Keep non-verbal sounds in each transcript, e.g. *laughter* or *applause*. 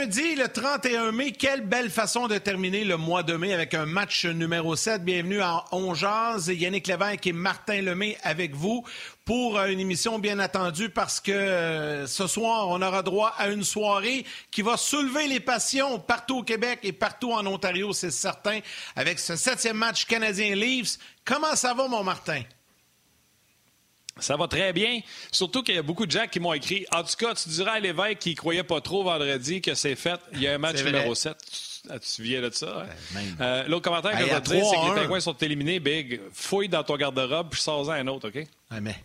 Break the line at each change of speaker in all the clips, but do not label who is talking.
lundi, le 31 mai. Quelle belle façon de terminer le mois de mai avec un match numéro 7. Bienvenue à On Yannick Lévesque et Martin Lemay avec vous pour une émission bien attendue parce que euh, ce soir, on aura droit à une soirée qui va soulever les passions partout au Québec et partout en Ontario, c'est certain, avec ce septième match canadien-Leafs. Comment ça va, mon Martin?
Ça va très bien. Surtout qu'il y a beaucoup de gens qui m'ont écrit. En tout cas, tu dirais à l'évêque qui ne croyait pas trop vendredi que c'est fait. Il y a un match numéro 7. Tu te souviens de ça? Hein? Euh, l'autre commentaire que je vais te dire, c'est que les Pingouins sont éliminés. Big, fouille dans ton garde-robe puis sors-en un autre, OK?
mais...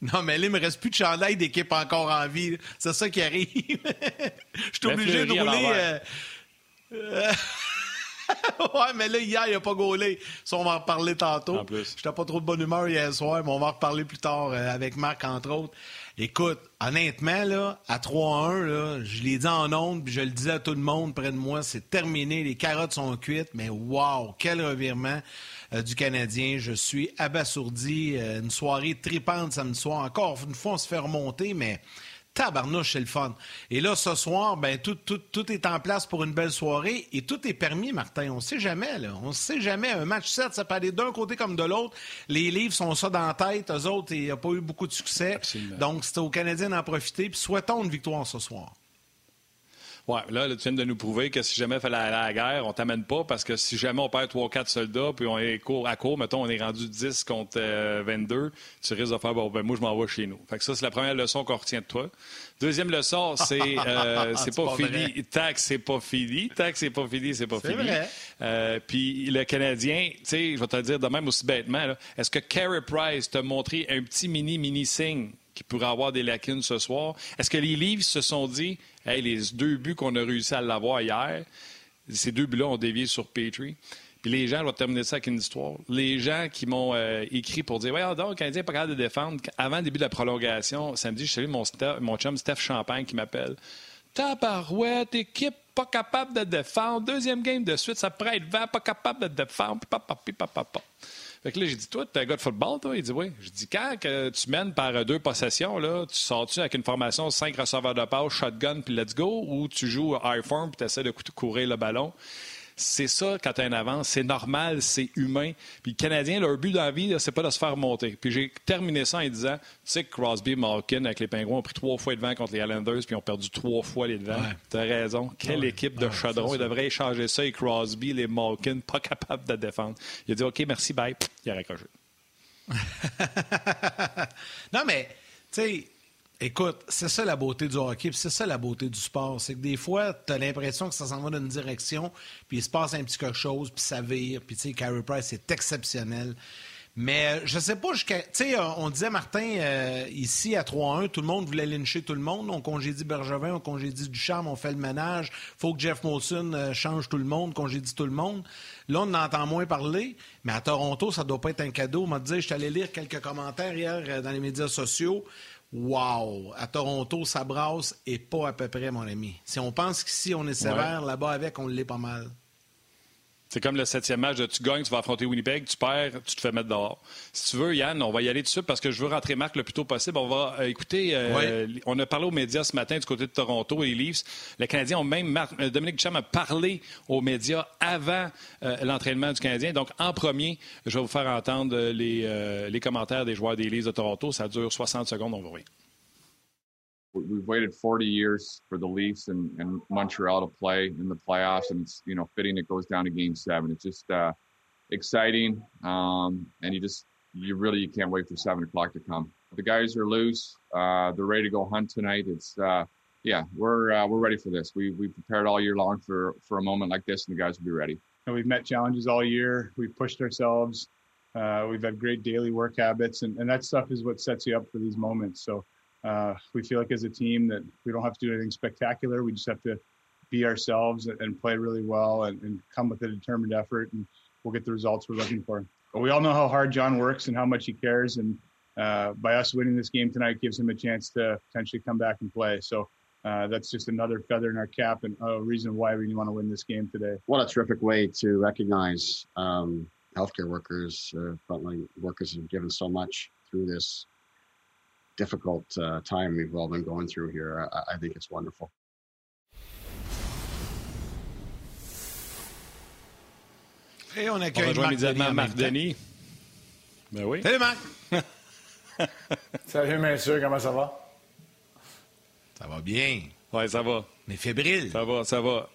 Non, mais là, il me reste plus de chandail d'équipe encore en vie. C'est ça qui arrive. *laughs* Je suis obligé de rouler. *laughs* *laughs* Ouais, mais là, hier, il n'a pas gaulé. Ça, on va en reparler tantôt. En plus. J'étais pas trop de bonne humeur hier soir, mais on va en reparler plus tard euh, avec Marc, entre autres. Écoute, honnêtement, là, à 3-1, je l'ai dit en ondes, puis je le disais à tout le monde près de moi, c'est terminé, les carottes sont cuites, mais wow, quel revirement euh, du Canadien. Je suis abasourdi. Euh, une soirée tripante samedi soir. Encore une fois, on se fait remonter, mais tabarnouche, c'est le fun. Et là, ce soir, ben, tout, tout, tout, est en place pour une belle soirée et tout est permis, Martin. On ne sait jamais, là. On ne sait jamais. Un match 7, ça peut aller d'un côté comme de l'autre. Les livres sont ça dans la tête. Eux autres, il n'y a pas eu beaucoup de succès. Donc, c'était aux Canadiens d'en profiter. Puis souhaitons une victoire ce soir.
Ouais, là, tu viens de nous prouver que si jamais il fallait aller à la guerre, on t'amène pas parce que si jamais on perd 3 4 soldats puis on est court à court, mettons, on est rendu 10 contre 22, euh, tu risques de faire, bon, ben, moi, je m'en vais chez nous. Fait que ça, c'est la première leçon qu'on retient de toi. Deuxième leçon, *laughs* c'est euh, c'est pas, fini. Tax, c'est pas fini. Tax, c'est pas fini, c'est pas fini. Euh, puis le Canadien, tu sais, je vais te le dire de même aussi bêtement, est-ce que Carey Price t'a montré un petit mini, mini signe? Qui pourrait avoir des lacunes ce soir? Est-ce que les livres se sont dit, hey, les deux buts qu'on a réussi à l'avoir hier, ces deux buts-là ont dévié sur Petrie? Puis les gens, je vais terminer ça avec une histoire. Les gens qui m'ont euh, écrit pour dire, ouais, donc, le Canadien n'est pas capable de défendre. Avant le début de la prolongation, samedi, je salue mon, mon chum Steph Champagne qui m'appelle. Tabarouette, équipe pas capable de défendre. Deuxième game de suite, ça pourrait être vent, pas capable de défendre. Papa, papa, papa. Fait que là, j'ai dit, toi, tu es un gars de football, toi? Il dit, oui. Je dis, quand que tu mènes par deux possessions, là, tu sors-tu avec une formation cinq receveurs de passe, shotgun, puis let's go, ou tu joues high form, puis tu essaies de courir le ballon? C'est ça quand tu as une avance. C'est normal, c'est humain. Puis le Canadien, leur but dans la vie, c'est pas de se faire monter. Puis j'ai terminé ça en disant, tu sais que Crosby Malkin, avec les Pingouins, ont pris trois fois de vent contre les Islanders, puis ont perdu trois fois les devants. Tu as raison. Quelle équipe de chaudron. Ils devraient échanger ça et Crosby, les Malkin, pas capables de défendre. Il a dit, OK, merci, bye. Il a raccroché. *laughs*
non, mais, tu sais, Écoute, c'est ça la beauté du hockey, c'est ça la beauté du sport. C'est que des fois, tu as l'impression que ça s'en va dans une direction, puis il se passe un petit quelque chose, puis ça vire, puis tu sais, Carey Price, c'est exceptionnel. Mais je sais pas jusqu'à. Tu sais, on disait, Martin, euh, ici à 3-1, tout le monde voulait lyncher tout le monde. On congédie Bergevin, on congédie Ducharme, on fait le ménage. faut que Jeff Molson euh, change tout le monde, congédie tout le monde. Là, on en entend moins parler. Mais à Toronto, ça doit pas être un cadeau. On m'a dit, je suis allé lire quelques commentaires hier euh, dans les médias sociaux. Wow! À Toronto, ça brasse et pas à peu près, mon ami. Si on pense qu'ici, on est sévère, là-bas avec, on l'est pas mal.
C'est comme le septième match de tu gagnes, tu vas affronter Winnipeg, tu perds, tu te fais mettre dehors. Si tu veux, Yann, on va y aller tout de suite parce que je veux rentrer Marc le plus tôt possible. On va euh, écouter, euh, on a parlé aux médias ce matin du côté de Toronto et les Leafs. Les Canadiens ont même, euh, Dominique Duchamp a parlé aux médias avant l'entraînement du Canadien. Donc, en premier, je vais vous faire entendre les, les commentaires des joueurs des Leafs de Toronto. Ça dure 60 secondes, on va voir.
We've waited 40 years for the Leafs and, and Montreal to play in the playoffs, and it's you know fitting it goes down to Game Seven. It's just uh, exciting, um, and you just you really you can't wait for seven o'clock to come. The guys are loose; uh, they're ready to go hunt tonight. It's uh, yeah, we're uh, we're ready for this. We we prepared all year long for for a moment like this, and the guys will be ready.
And we've met challenges all year. We've pushed ourselves. Uh, we've had great daily work habits, and, and that stuff is what sets you up for these moments. So uh, we feel like as a team that we don't have to do anything spectacular. We just have to be ourselves and play really well and, and come with a determined effort, and we'll get the results we're looking for. But we all know how hard John works and how much he cares, and uh, by us winning this game tonight gives him a chance to potentially come back and play. So uh, that's just another feather in our cap and a reason why we want to win this game today.
What a terrific way to recognize um, healthcare workers, uh, frontline workers have given so much through this difficult uh, time we've all been going through here. I, I think it's wonderful.
Et on accueille
on
Marc Denis.
Marc Denis. Ben oui.
Salut Marc! *laughs*
Salut messieurs, comment ça va?
Ça va bien.
Oui, ça va.
Mais fébrile.
Ça va, ça va.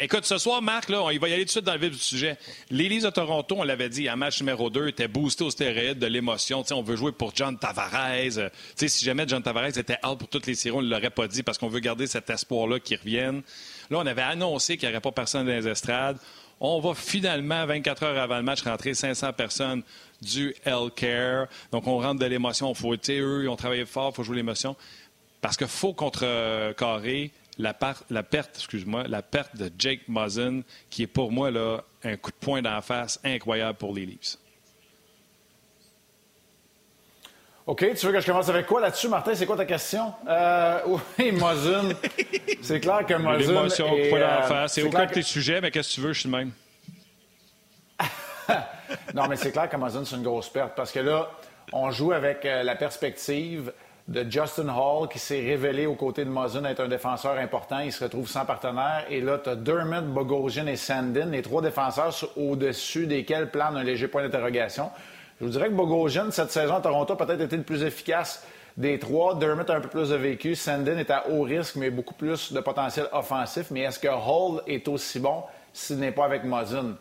Écoute, ce soir, Marc, là, on il va y aller tout de suite dans le vif du sujet. L'Élise de Toronto, on l'avait dit, en match numéro 2, était boosté au stéroïde de l'émotion. On veut jouer pour John Tavares. Euh, si jamais John Tavares était out pour toutes les séries, on ne l'aurait pas dit parce qu'on veut garder cet espoir-là qu'il revienne. Là, on avait annoncé qu'il n'y aurait pas personne dans les estrades. On va finalement, 24 heures avant le match, rentrer 500 personnes du Healthcare. Donc, on rentre de l'émotion. Il faut, eux, ils ont travaillé fort, il faut jouer l'émotion. Parce qu'il faut contrecarrer la, perte, excuse-moi, la perte de Jake Muzzin, qui est pour moi là, un coup de poing d'en face incroyable pour les Leafs.
OK, tu veux que je commence avec quoi là-dessus, Martin? C'est quoi ta question? Euh, *laughs* oui, Mozun. c'est clair que Mozun.
L'émotion, d'en face. C'est aucun de
que-
tes sujets, mais qu'est-ce que tu veux, je suis le même. *laughs*
Non, mais c'est clair qu'Amazon, c'est une grosse perte parce que là, on joue avec euh, la perspective de Justin Hall qui s'est révélé aux côtés de Mozun être un défenseur important. Il se retrouve sans partenaire. Et là, tu as Dermott, Bogosian et Sandin, les trois défenseurs au-dessus desquels plane un léger point d'interrogation. Je vous dirais que Bogosian, cette saison à Toronto, a peut-être été le plus efficace des trois. Dermott a un peu plus de vécu. Sandin est à haut risque, mais beaucoup plus de potentiel offensif. Mais est-ce que Hall est aussi bon s'il n'est pas avec Mozun?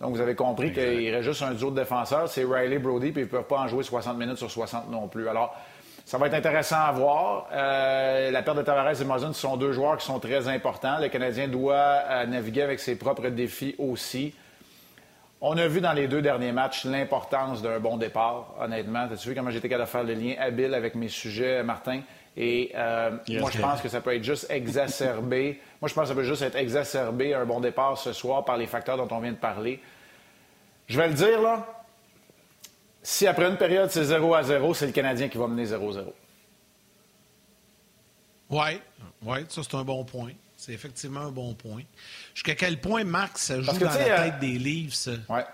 Donc, vous avez compris qu'il reste juste un duo de défenseurs, c'est Riley Brody, puis ils ne peuvent pas en jouer 60 minutes sur 60 non plus. Alors, ça va être intéressant à voir. Euh, la perte de Tavares et Mozun, ce sont deux joueurs qui sont très importants. Le Canadien doit euh, naviguer avec ses propres défis aussi. On a vu dans les deux derniers matchs l'importance d'un bon départ, honnêtement. As-tu vu comment j'étais capable de faire le lien habile avec mes sujets, Martin? Et euh,
Yes.
moi, je pense que ça peut être juste exacerbé. *laughs* moi, je pense que ça peut juste être exacerbé un bon départ ce soir par les facteurs dont on vient de parler. Je vais le dire, là. Si après une période, c'est 0 à 0, c'est le Canadien qui va mener 0-0.
Oui, ouais, ça c'est un bon point. C'est effectivement un bon point. Jusqu'à quel point, Marc, ça joue dans la
euh,
tête des livres, ça?
Ouais.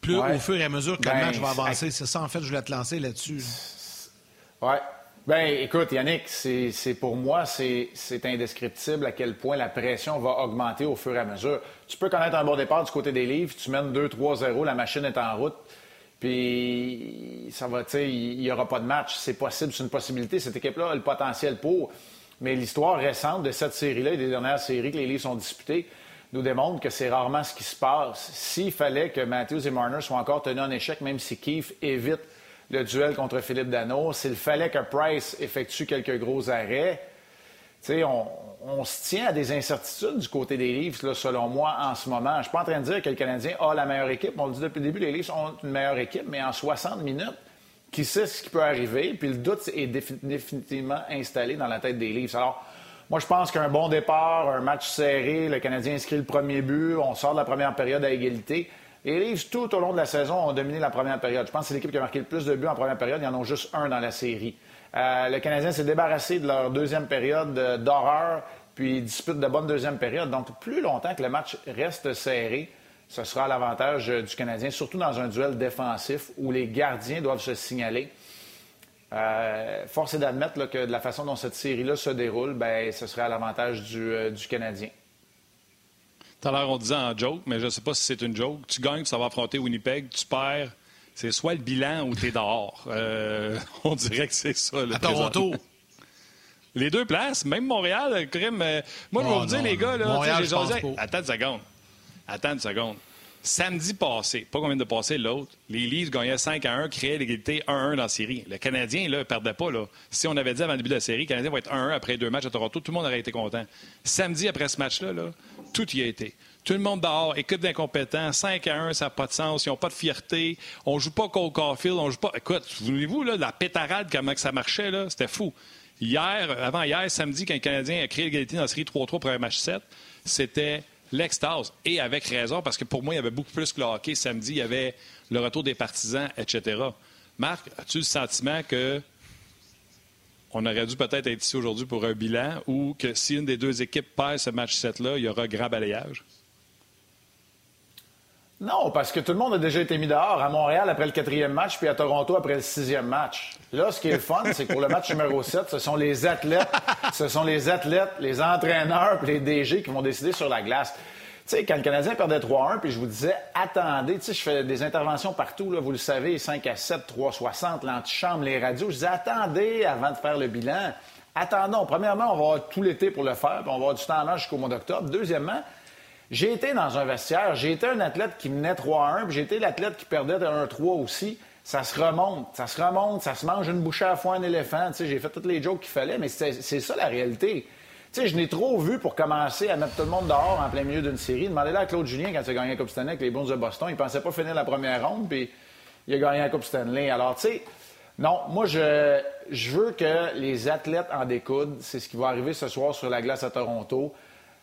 Plus
ouais.
au fur et à mesure que
Ben,
le match va avancer. C'est ça, en fait, je voulais te lancer là-dessus. là.
Ouais. Ben, écoute, Yannick, c'est pour moi, c'est c'est indescriptible à quel point la pression va augmenter au fur et à mesure. Tu peux connaître un bon départ du côté des livres, tu mènes 2-3-0, la machine est en route, puis ça va, tu sais, il n'y aura pas de match. C'est possible, c'est une possibilité. Cette équipe-là a le potentiel pour. Mais l'histoire récente de cette série-là et des dernières séries que les livres sont disputées nous démontre que c'est rarement ce qui se passe. S'il fallait que Matthews et Marner soient encore tenus en échec, même si Keefe évite le duel contre Philippe Dano, s'il fallait que Price effectue quelques gros arrêts, tu sais, on, on se tient à des incertitudes du côté des Leafs, selon moi, en ce moment. Je suis pas en train de dire que le Canadien a la meilleure équipe. On le dit depuis le début, les Leafs ont une meilleure équipe, mais en 60 minutes, qui sait ce qui peut arriver? Puis le doute est défi- définitivement installé dans la tête des Leafs. Alors, moi, je pense qu'un bon départ, un match serré, le Canadien inscrit le premier but, on sort de la première période à égalité. Les Leafs, tout au long de la saison, ont dominé la première période. Je pense que c'est l'équipe qui a marqué le plus de buts en première période. Il y en a juste un dans la série. Euh, le Canadien s'est débarrassé de leur deuxième période euh, d'horreur, puis dispute de bonne deuxième période. Donc, plus longtemps que le match reste serré, ce sera à l'avantage euh, du Canadien, surtout dans un duel défensif où les gardiens doivent se signaler. Force est d'admettre que de la façon dont cette série-là se déroule, ben, ce serait à l'avantage du, du Canadien.
Tout à l'heure, on disait en joke, mais je ne sais pas si c'est une joke. Tu gagnes, tu vas affronter Winnipeg, tu perds. C'est soit le bilan ou tu es dehors. Euh, *laughs* on dirait que c'est ça. là,
À Toronto.
Les deux places, même Montréal, le crime. euh, moi, je vais
Oh,
vous dire,
non,
les gars, là,
Montréal, je
jasé-. Attends une seconde. Attends une seconde. Samedi passé, pas combien de passé l'autre, les Leafs gagnaient 5 à 1, créaient l'égalité 1-1 dans la série. Le Canadien, là, ne perdait pas. Là. Si on avait dit avant le début de la série, le Canadien va être 1-1 après deux matchs à Toronto, tout le monde aurait été content. Samedi, après ce match-là, là, tout y a été. Tout le monde dehors, équipe d'incompétents, 5 à 1, ça n'a pas de sens, ils n'ont pas de fierté, on joue pas Cole Caulfield, on joue pas. Écoute, souvenez-vous, là, la pétarade, comment que ça marchait, là, c'était fou. Hier, avant hier, samedi, quand le Canadien a créé l'égalité dans la série 3-3 pour un match 7, c'était l'extase. Et avec raison, parce que pour moi, il y avait beaucoup plus que le hockey. Samedi, il y avait le retour des partisans, etc. Marc, as-tu le sentiment que on aurait dû peut-être être ici aujourd'hui pour un bilan ou que si une des deux équipes perd ce match 7-là, il y aura grand balayage?
Non, parce que tout le monde a déjà été mis dehors à Montréal après le quatrième match, puis à Toronto après le sixième match. Là, ce qui est le fun, c'est que pour le match numéro 7, ce sont les athlètes, ce sont les athlètes, les entraîneurs, puis les DG qui vont décider sur la glace. sais, quand le Canadien perdait 3-1, puis je vous disais, attendez, tu sais, je fais des interventions partout, vous le savez, 5 à 7, 360, l'antichambre, les radios. Je disais, attendez avant de faire le bilan. Attendons. Premièrement, on va avoir tout l'été pour le faire, puis on va avoir du temps en jusqu'au mois d'octobre. Deuxièmement, j'ai été dans un vestiaire, j'ai été un athlète qui menait 3-1, puis j'ai été l'athlète qui perdait 1-3 aussi. Ça se remonte, ça se remonte, ça se mange une bouchée à foin un éléphant. Tu sais, j'ai fait toutes les jokes qu'il fallait, mais c'est ça la réalité. Tu sais, je n'ai trop vu pour commencer à mettre tout le monde dehors en plein milieu d'une série. Demandez-le à Claude Julien quand il a gagné la Coupe Stanley avec les Bons de Boston. Il pensait pas finir la première ronde, puis il a gagné la Coupe Stanley. Alors, tu sais, non, moi, je, je veux que les athlètes en découdent. C'est ce qui va arriver ce soir sur la glace à Toronto.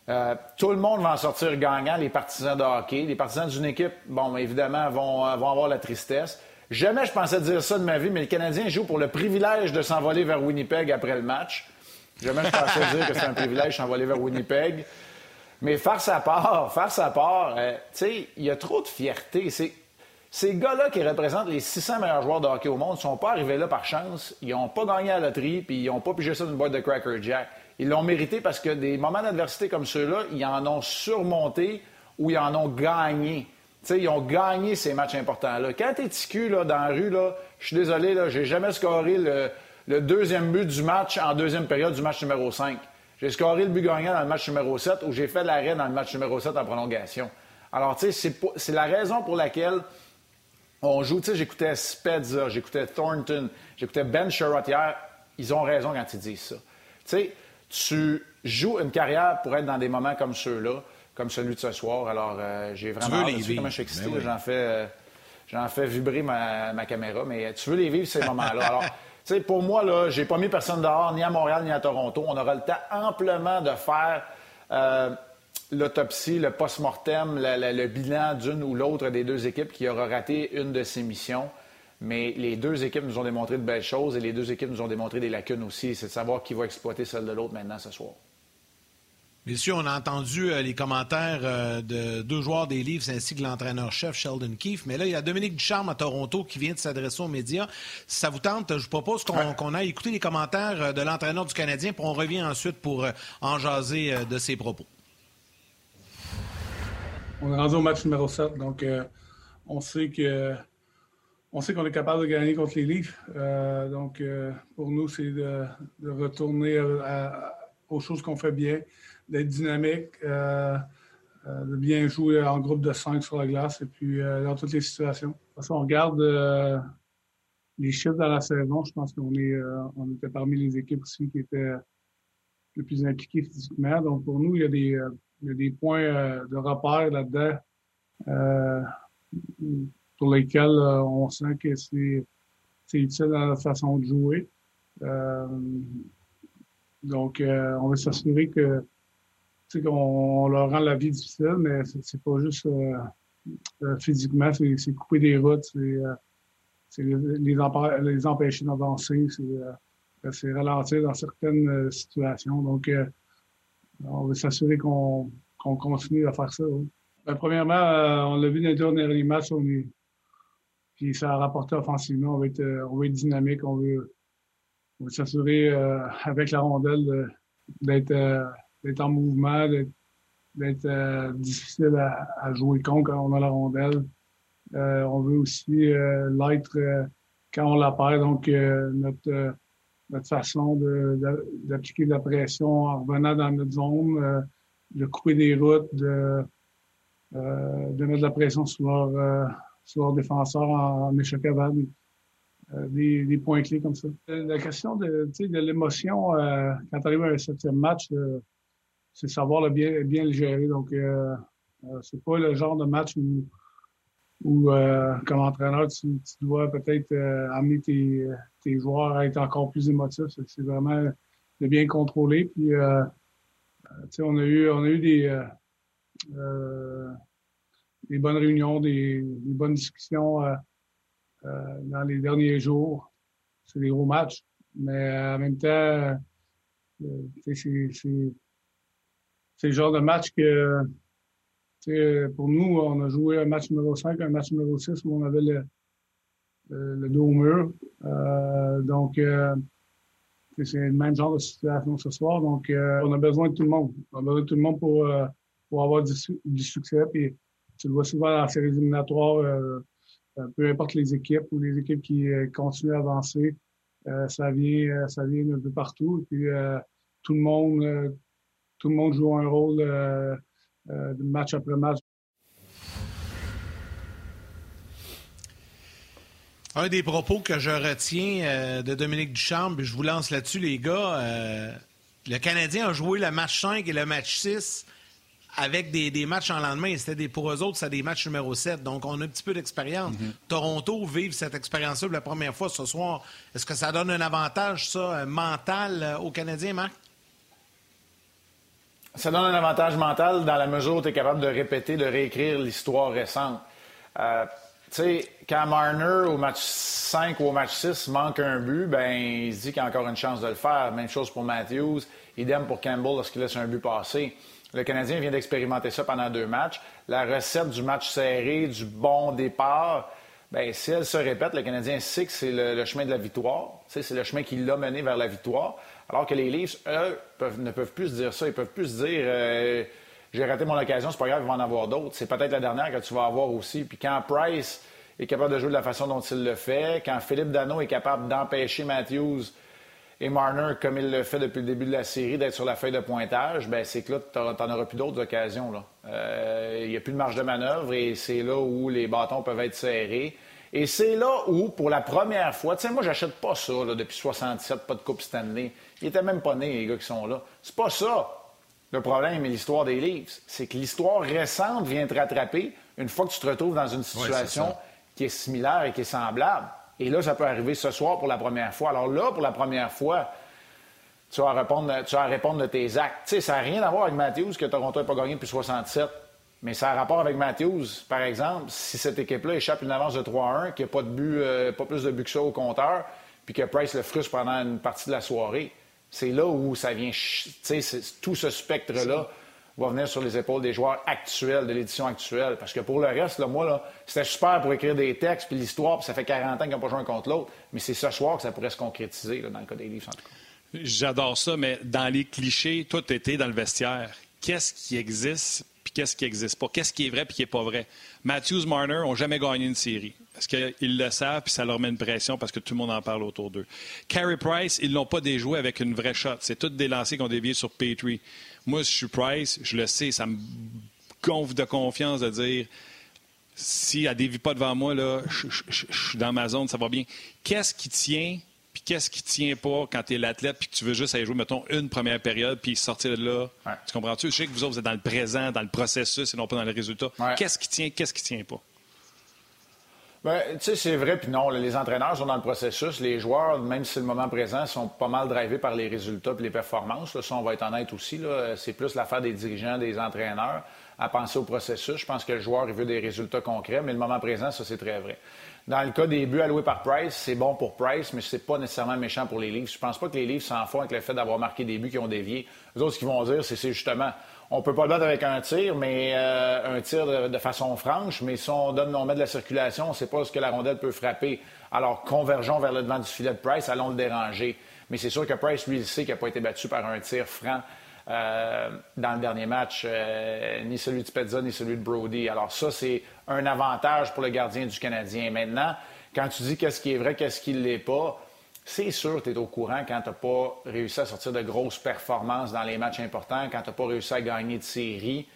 Euh, tout le monde va en sortir gagnant, les partisans de hockey. Les partisans d'une équipe, bon, évidemment, vont, vont avoir la tristesse. Jamais je pensais dire ça de ma vie, mais les Canadiens jouent pour le privilège de s'envoler vers Winnipeg après le match. Jamais je pensais *laughs* dire que c'est un privilège de s'envoler vers Winnipeg. Mais faire sa part, faire sa part, euh, tu sais, il y a trop de fierté. ces gars-là qui représentent les 600 meilleurs joueurs de hockey au monde ne sont pas arrivés là par chance. Ils n'ont pas gagné à la loterie, puis ils n'ont pas pigé ça d'une boîte de Cracker Jack. Ils l'ont mérité parce que des moments d'adversité comme ceux-là, ils en ont surmonté ou ils en ont gagné. ils ont gagné ces matchs importants-là. Quand t'es ticu là, dans la rue, je suis désolé, là, j'ai jamais scoré le, deuxième but du match en deuxième période du match numéro 5. J'ai scoré le but gagnant dans le match numéro 7 ou j'ai fait l'arrêt dans le match numéro 7 en prolongation. Alors, c'est la raison pour laquelle on joue. J'écoutais Spezza, j'écoutais Thornton, j'écoutais Ben Sherrod hier. Ils ont raison quand ils disent ça. Tu joues une carrière pour être dans des moments comme ceux-là, comme celui de ce soir. Alors, euh, j'ai vraiment...
Tu veux les
Comment je suis excité, ben j'en fais... Euh, j'en fais vibrer ma, ma, caméra, mais tu veux les vivre, ces *laughs* moments-là. Alors, sais, pour moi, là, j'ai pas mis personne dehors, ni à Montréal, ni à Toronto. On aura le temps amplement de faire euh, l'autopsie, le post-mortem, le, bilan d'une ou l'autre des deux équipes qui aura raté une de ses missions. Mais les deux équipes nous ont démontré de belles choses et les deux équipes nous ont démontré des lacunes aussi. C'est de savoir qui va exploiter celle de l'autre maintenant ce soir.
Messieurs, on a entendu euh, les commentaires euh, de deux joueurs des Leafs ainsi que l'entraîneur-chef Sheldon Keefe. Mais là, il y a Dominique Ducharme à Toronto qui vient de s'adresser aux médias. Si ça vous tente, je vous propose qu'on aille écouter les commentaires euh, de l'entraîneur du Canadien, puis on revient ensuite pour en jaser de ses propos.
On est rendu au match numéro 7, donc on sait que on sait qu'on est capable de gagner contre les Leafs. donc, pour nous, c'est de, retourner aux choses qu'on fait bien, d'être dynamique, euh, euh, de bien jouer en groupe de cinq sur la glace et puis euh, dans toutes les situations. Si on regarde les chiffres dans la saison, je pense qu'on était parmi les équipes aussi qui étaient les plus impliquées physiquement. Donc pour nous, il y a des, il y a des points de repère là-dedans pour lesquels on sent que c'est, utile dans la façon de jouer. donc, on veut s'assurer que on leur rend la vie difficile, mais c'est pas juste euh, euh, physiquement, c'est couper des routes, c'est euh, les, les, empêcher d'avancer, c'est ralentir dans certaines situations. Donc, on veut s'assurer qu'on continue à faire ça. Ben, premièrement, on l'a vu dans les derniers matchs, on est, puis ça a rapporté offensivement. On veut être, on veut être dynamique, on veut, on veut s'assurer avec la rondelle d'être d'être en mouvement, d'être euh, difficile à, jouer contre quand on a la rondelle. Euh, on veut aussi euh, l'être quand on la perd. Donc, notre, notre façon d'appliquer de, la pression en revenant dans notre zone, de couper des routes, de, de mettre de la pression sur leur, sur leur défenseur en, échec des, des, points clés comme ça. La question de, de l'émotion, quand tu arrives à un septième match, c'est savoir le bien, bien le gérer. Donc, euh, euh, c'est pas le genre de match où, où euh, comme entraîneur, tu, dois peut-être euh, amener tes, tes, joueurs à être encore plus émotifs. C'est vraiment de bien contrôler. Puis, on a eu, on a eu des, des bonnes réunions, des, des bonnes discussions dans les derniers jours. C'est des gros matchs. Mais en même temps, c'est le genre de match que, pour nous, on a joué un match numéro 5, un match numéro 6 où on avait le, le, dos au mur. Euh, donc, euh, c'est le même genre de situation ce soir. Donc, euh, on a besoin de tout le monde. On a besoin de tout le monde pour, pour avoir du, succès. Tu le vois souvent dans la série éliminatoires, peu importe les équipes ou les équipes qui continuent à avancer, ça vient, ça vient un peu partout. Et puis tout le monde, tout le monde joue un rôle de match après match.
Un des propos que je retiens euh, de Dominique Duchamp, je vous lance là-dessus, les gars. Euh, le Canadien a joué le match 5 et le match 6 avec des, matchs en lendemain. C'était des, pour eux autres, c'était des matchs numéro 7. Donc, on a un petit peu d'expérience. Mm-hmm. Toronto vive cette expérience-là pour la première fois ce soir. Est-ce que ça donne un avantage, ça, euh, mental aux Canadiens, Marc?
Ça donne un avantage mental dans la mesure où tu es capable de répéter, de réécrire l'histoire récente. Tu sais, quand Marner, au match 5 ou au match 6, manque un but, ben il se dit qu'il a encore une chance de le faire. Même chose pour Matthews. Idem pour Campbell lorsqu'il laisse un but passer. Le Canadien vient d'expérimenter ça pendant deux matchs. La recette du match serré, du bon départ, ben si elle se répète, le Canadien sait que c'est le, chemin de la victoire. C'est le chemin qui l'a mené vers la victoire. Alors que les Leafs, eux, ne peuvent plus se dire ça. Ils peuvent plus se dire euh, j'ai raté mon occasion, c'est pas grave, il va en avoir d'autres. C'est peut-être la dernière que tu vas avoir aussi. Puis quand Price est capable de jouer de la façon dont il le fait, quand Philippe Dano est capable d'empêcher Matthews et Marner, comme il le fait depuis le début de la série, d'être sur la feuille de pointage, ben c'est que là, tu n'en auras plus d'autres occasions. Euh, il n'y a plus de marge de manœuvre et c'est là où les bâtons peuvent être serrés. Et c'est là où, pour la première fois, tu sais, moi, j'achète pas ça depuis 67, pas de Coupe Stanley. Ils étaient même pas nés, les gars qui sont là. C'est pas ça. Le problème est l'histoire des livres. C'est que l'histoire récente vient te rattraper une fois que tu te retrouves dans une situation qui est similaire et qui est semblable. Et là, ça peut arriver ce soir pour la première fois. Alors là, pour la première fois, tu vas répondre, répondre de tes actes. Ça n'a rien à voir avec Matthews que Toronto n'a pas gagné depuis 67. Mais ça a rapport avec Matthews, par exemple, si cette équipe-là échappe une avance de 3-1, qu'il n'y a pas de but, euh, pas plus de buts que ça au compteur, puis que Price le frustre pendant une partie de la soirée. C'est là où ça vient, tu sais, tout ce spectre-là va venir sur les épaules des joueurs actuels, de l'édition actuelle. Parce que pour le reste, moi, là, c'était super pour écrire des textes, puis l'histoire, puis ça fait 40 ans qu'ils n'ont pas joué un contre l'autre. Mais c'est ce soir que ça pourrait se concrétiser, dans le cas des livres, en tout.
J'adore ça, mais dans les clichés, toi, tu étais dans le vestiaire. Qu'est-ce qui existe, puis qu'est-ce qui n'existe pas? Qu'est-ce qui est vrai, puis qui n'est pas vrai? Matthews, Marner n'ont jamais gagné une série. Parce qu'ils le savent, puis ça leur met une pression parce que tout le monde en parle autour d'eux? Carey Price, ils l'ont pas déjoué avec une vraie shot. C'est toutes des lancers qui ont dévié sur Petrie. Moi, je suis Price, je le sais, ça me gonfle de confiance de dire si elle dévie pas devant moi, là, je, suis dans ma zone, ça va bien. Qu'est-ce qui tient, puis qu'est-ce qui tient pas quand tu es l'athlète, puis que tu veux juste aller jouer, mettons, une première période, puis sortir de là? Tu comprends-tu? Je sais que vous autres, vous êtes dans le présent, dans le processus et non pas dans le résultat. Qu'est-ce qui tient, qu'est-ce qui tient pas?
Ben, tu sais, c'est vrai, puis non, les entraîneurs sont dans le processus. Les joueurs, même si c'est le moment présent, sont pas mal drivés par les résultats et les performances. Ça, on va être honnête aussi. C'est plus l'affaire des dirigeants, des entraîneurs à penser au processus. Je pense que le joueur, il veut des résultats concrets, mais le moment présent, ça, c'est très vrai. Dans le cas des buts alloués par Price, c'est bon pour Price, mais c'est pas nécessairement méchant pour les Leafs. Je pense pas que les Leafs s'en font avec le fait d'avoir marqué des buts qui ont dévié. Les autres, ce qu'ils vont dire, c'est justement on peut pas le battre avec un tir, mais euh, un tir de, façon franche. Mais si on donne, on met de la circulation, on sait pas ce que la rondelle peut frapper. Alors, convergeons vers le devant du filet de Price, allons le déranger. Mais c'est sûr que Price, lui, il sait qu'il n'a pas été battu par un tir franc euh, dans le dernier match, euh, ni celui de Spezza, ni celui de Brody. Alors, ça, c'est un avantage pour le gardien du Canadien. Maintenant, quand tu dis qu'est-ce qui est vrai, qu'est-ce qui ne l'est pas, c'est sûr que tu es au courant quand tu n'as pas réussi à sortir de grosses performances dans les matchs importants, quand tu n'as pas réussi à gagner de séries.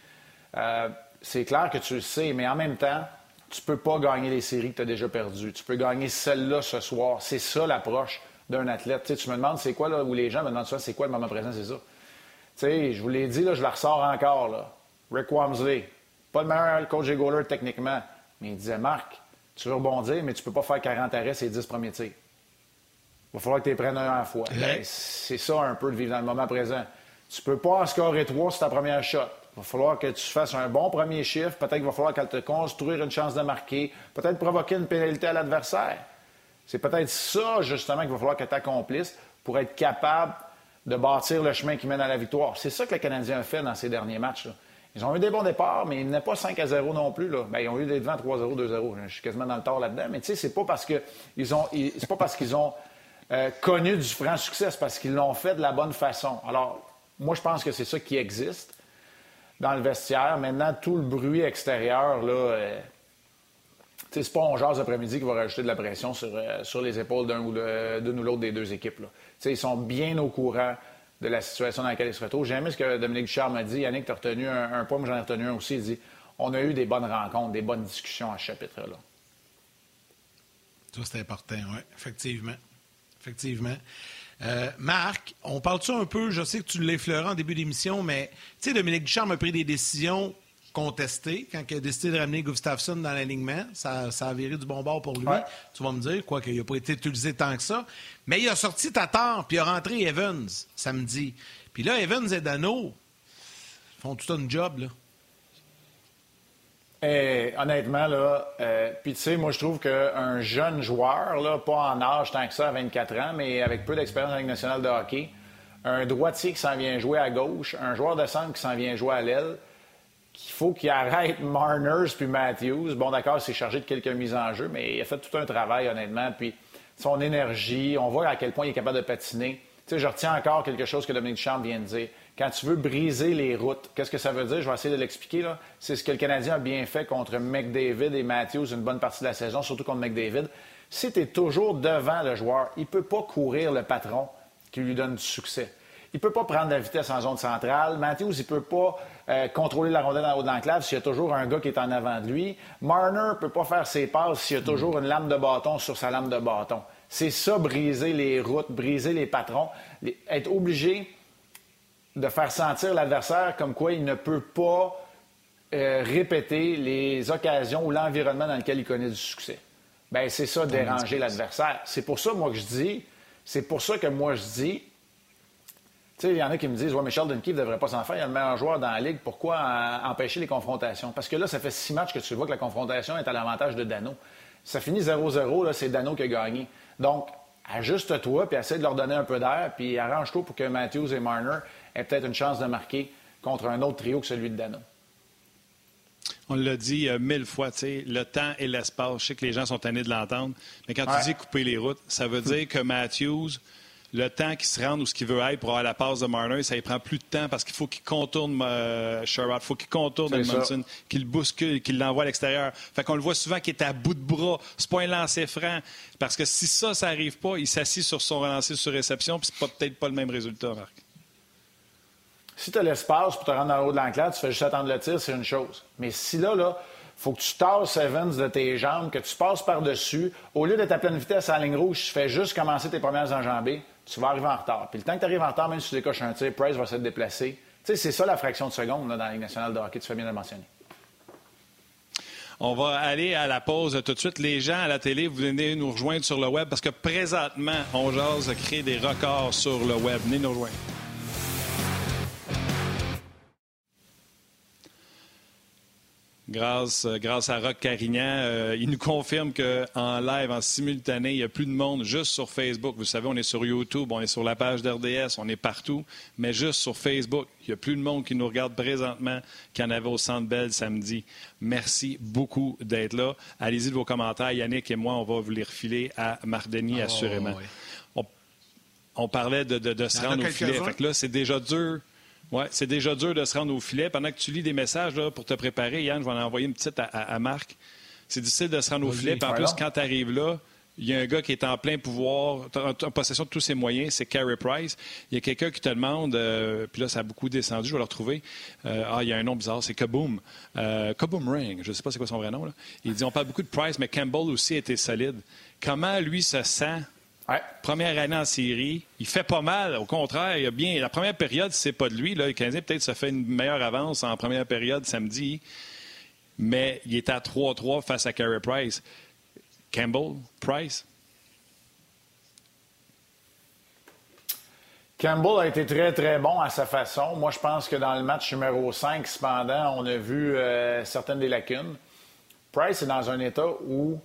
Euh, c'est clair que tu le sais, mais en même temps, tu ne peux pas gagner les séries que tu as déjà perdues. Tu peux gagner celle-là ce soir. C'est ça l'approche d'un athlète. tu me demandes c'est quoi, là, où les gens me demandent ça, c'est quoi le moment présent, c'est ça. sais, je vous l'ai dit, là, je la ressors encore. Là. Rick Wamsley, pas le meilleur coach et goaler techniquement, mais il disait Marc, tu veux rebondir, mais tu ne peux pas faire 40 arrêts ces 10 premiers tirs. Il va falloir que tu les prennes un à la fois. Ben, c'est ça un peu de vivre dans le moment présent. Tu peux pas en scorer trois sur ta première shot. Il va falloir que tu fasses un bon premier chiffre. Peut-être qu'il va falloir qu'elle te construire une chance de marquer. Peut-être provoquer une pénalité à l'adversaire. C'est peut-être ça, justement, qu'il va falloir que tu accomplisses pour être capable de bâtir le chemin qui mène à la victoire. C'est ça que le Canadien a fait dans ces derniers matchs. Ils ont eu des bons départs, mais ils n'ont pas 5 à 0 non plus. Là. Ben, ils ont eu des devants 3-0, 2-0. Je suis quasiment dans le tort là-dedans. Mais tu sais, c'est pas parce qu'ils ont, c'est pas parce qu'ils ont euh, connu du franc succès, parce qu'ils l'ont fait de la bonne façon. Alors, moi, je pense que c'est ça qui existe. dans le vestiaire. Maintenant, tout le bruit extérieur, là, euh, c'est pas un jase après-midi qui va rajouter de la pression sur, euh, sur les épaules d'un ou d'une ou l'autre des deux équipes. Là. Ils sont bien au courant de la situation dans laquelle ils se retrouvent. J'ai aimé ce que Dominique Ducharme m'a dit. Yannick, tu as retenu un, point, moi j'en ai retenu un aussi. Il dit on a eu des bonnes rencontres, des bonnes discussions à ce chapitre-là.
Ça, c'est important, oui, effectivement. Effectivement. Euh, Marc, on parle-tu un peu, je sais que tu l'effleurais en début d'émission, mais tu sais, Dominique Ducharme a pris des décisions contestées quand il a décidé de ramener Gustafsson dans l'alignement. Ça, ça, a viré du bon bord pour lui. Tu vas me dire, quoi, qu'il n'a pas été utilisé tant que ça. Mais il a sorti Tatar, puis il a rentré Evans samedi. Puis là, Evans et Dano font tout un job, là.
Eh, honnêtement, là, euh, puis tu sais, moi, je trouve qu'un jeune joueur, là, pas en âge tant que ça, à 24 ans, mais avec peu d'expérience en Ligue nationale de hockey, un droitier qui s'en vient jouer à gauche, un joueur de centre qui s'en vient jouer à l'aile, qu'il faut qu'il arrête *laughs* Marners puis Matthews. Bon, d'accord, c'est chargé de quelques mises en jeu, mais il a fait tout un travail, honnêtement. Puis son énergie, on voit à quel point il est capable de patiner. Tu sais, je retiens encore quelque chose que Dominique Champ vient de dire. Quand tu veux briser les routes, qu'est-ce que ça veut dire? Je vais essayer de l'expliquer. C'est ce que le Canadien a bien fait contre McDavid et Matthews une bonne partie de la saison, surtout contre McDavid. Si tu es toujours devant le joueur, il ne peut pas courir le patron qui lui donne du succès. Il ne peut pas prendre la vitesse en zone centrale. Matthews, il ne peut pas euh, contrôler la rondelle en haut de l'enclave s'il y a toujours un gars qui est en avant de lui. Marner ne peut pas faire ses passes s'il y a toujours une lame de bâton sur sa lame de bâton. C'est ça, briser les routes, briser les patrons, être obligé de faire sentir l'adversaire comme quoi il ne peut pas euh, répéter les occasions ou l'environnement dans lequel il connaît du succès. Bien, c'est ça, déranger l'adversaire. C'est pour ça, moi, que je dis, c'est pour ça que moi, je dis, tu sais, il y en a qui me disent, ouais, Michel Dunkeef ne devrait pas s'en faire, il y a le meilleur joueur dans la Ligue, pourquoi empêcher les confrontations? Parce que là, ça fait six matchs que tu vois que la confrontation est à l'avantage de Dano. Ça finit 0-0, c'est Dano qui a gagné. Donc, ajuste-toi, puis essaie de leur donner un peu d'air, puis arrange-toi pour que Matthews et Marner aient peut-être une chance de marquer contre un autre trio que celui de Dano.
On l'a dit euh, mille fois, tu sais, le temps et l'espace. Je sais que les gens sont tannés de l'entendre, mais quand tu dis couper les routes, ça veut dire que Matthews, le temps qu'il se rende ou ce qu'il veut être pour avoir la passe de Marner, ça ne prend plus de temps parce qu'il faut qu'il contourne euh, Sherrod, il faut qu'il contourne Edmondson, qu'il bouscule, qu'il l'envoie à l'extérieur. Fait qu'on le voit souvent qu'il est à bout de bras. C'est pas un lancer franc. Parce que si ça, ça n'arrive pas, il s'assit sur son relancé sur réception, puis c'est peut-être pas le même résultat, Marc.
Si tu as l'espace pour te rendre le haut de l'enclave, tu fais juste attendre le tir, c'est une chose. Mais si là, là, faut que tu tasses Evans de tes jambes, que tu passes par-dessus. Au lieu d'être à pleine vitesse à ligne rouge, tu fais juste commencer tes premières enjambées tu vas arriver en retard. Puis le temps que tu arrives en retard, même si tu décoches un tir, Price va se déplacer. Tu sais, c'est ça la fraction de seconde dans la Ligue nationale de hockey, tu fais bien de le mentionner.
On va aller à la pause tout de suite. Les gens à la télé, vous venez nous rejoindre sur le web parce que présentement, on jase créer des records sur le web. Venez nous rejoindre. Grâce, euh, grâce à Rock Carignan. Euh, il nous confirme qu'en live, en simultané, il n'y a plus de monde juste sur Facebook. Vous savez, on est sur YouTube, on est sur la page d'RDS, on est partout, mais juste sur Facebook. Il n'y a plus de monde qui nous regarde présentement qu'il y en avait au Centre Bell samedi. Merci beaucoup d'être là. Allez-y de vos commentaires. Yannick et moi, on va vous les refiler à Mardeni, ah, assurément. On, parlait de, de, se rendre au filet. Fait que là, c'est déjà dur oui, c'est déjà dur de se rendre au filet. Pendant que tu lis des messages là, pour te préparer, Yann, je vais en envoyer une petite à, Marc. C'est difficile de se rendre au filet. Puis en plus, quand tu arrives là, il y a un gars qui est en plein pouvoir, en possession de tous ses moyens, c'est Carey Price. Il y a quelqu'un qui te demande, euh, puis là, ça a beaucoup descendu, je vais le retrouver. Euh, ah, il y a un nom bizarre, c'est Kaboom. Euh, Kaboom Ring, je ne sais pas c'est quoi son vrai nom. Là. Il dit on parle beaucoup de Price, mais Campbell aussi était solide. Comment lui se sent Première année en série. Il fait pas mal. Au contraire, il a bien. La première période, c'est pas de lui. Là. Le Canadien, peut-être, ça fait une meilleure avance en première période samedi. Mais il est à 3-3 face à Carey Price. Campbell, Price?
Campbell a été très, très bon à sa façon. Moi, je pense que dans le match numéro 5, cependant, on a vu euh, certaines des lacunes. Price est dans un état où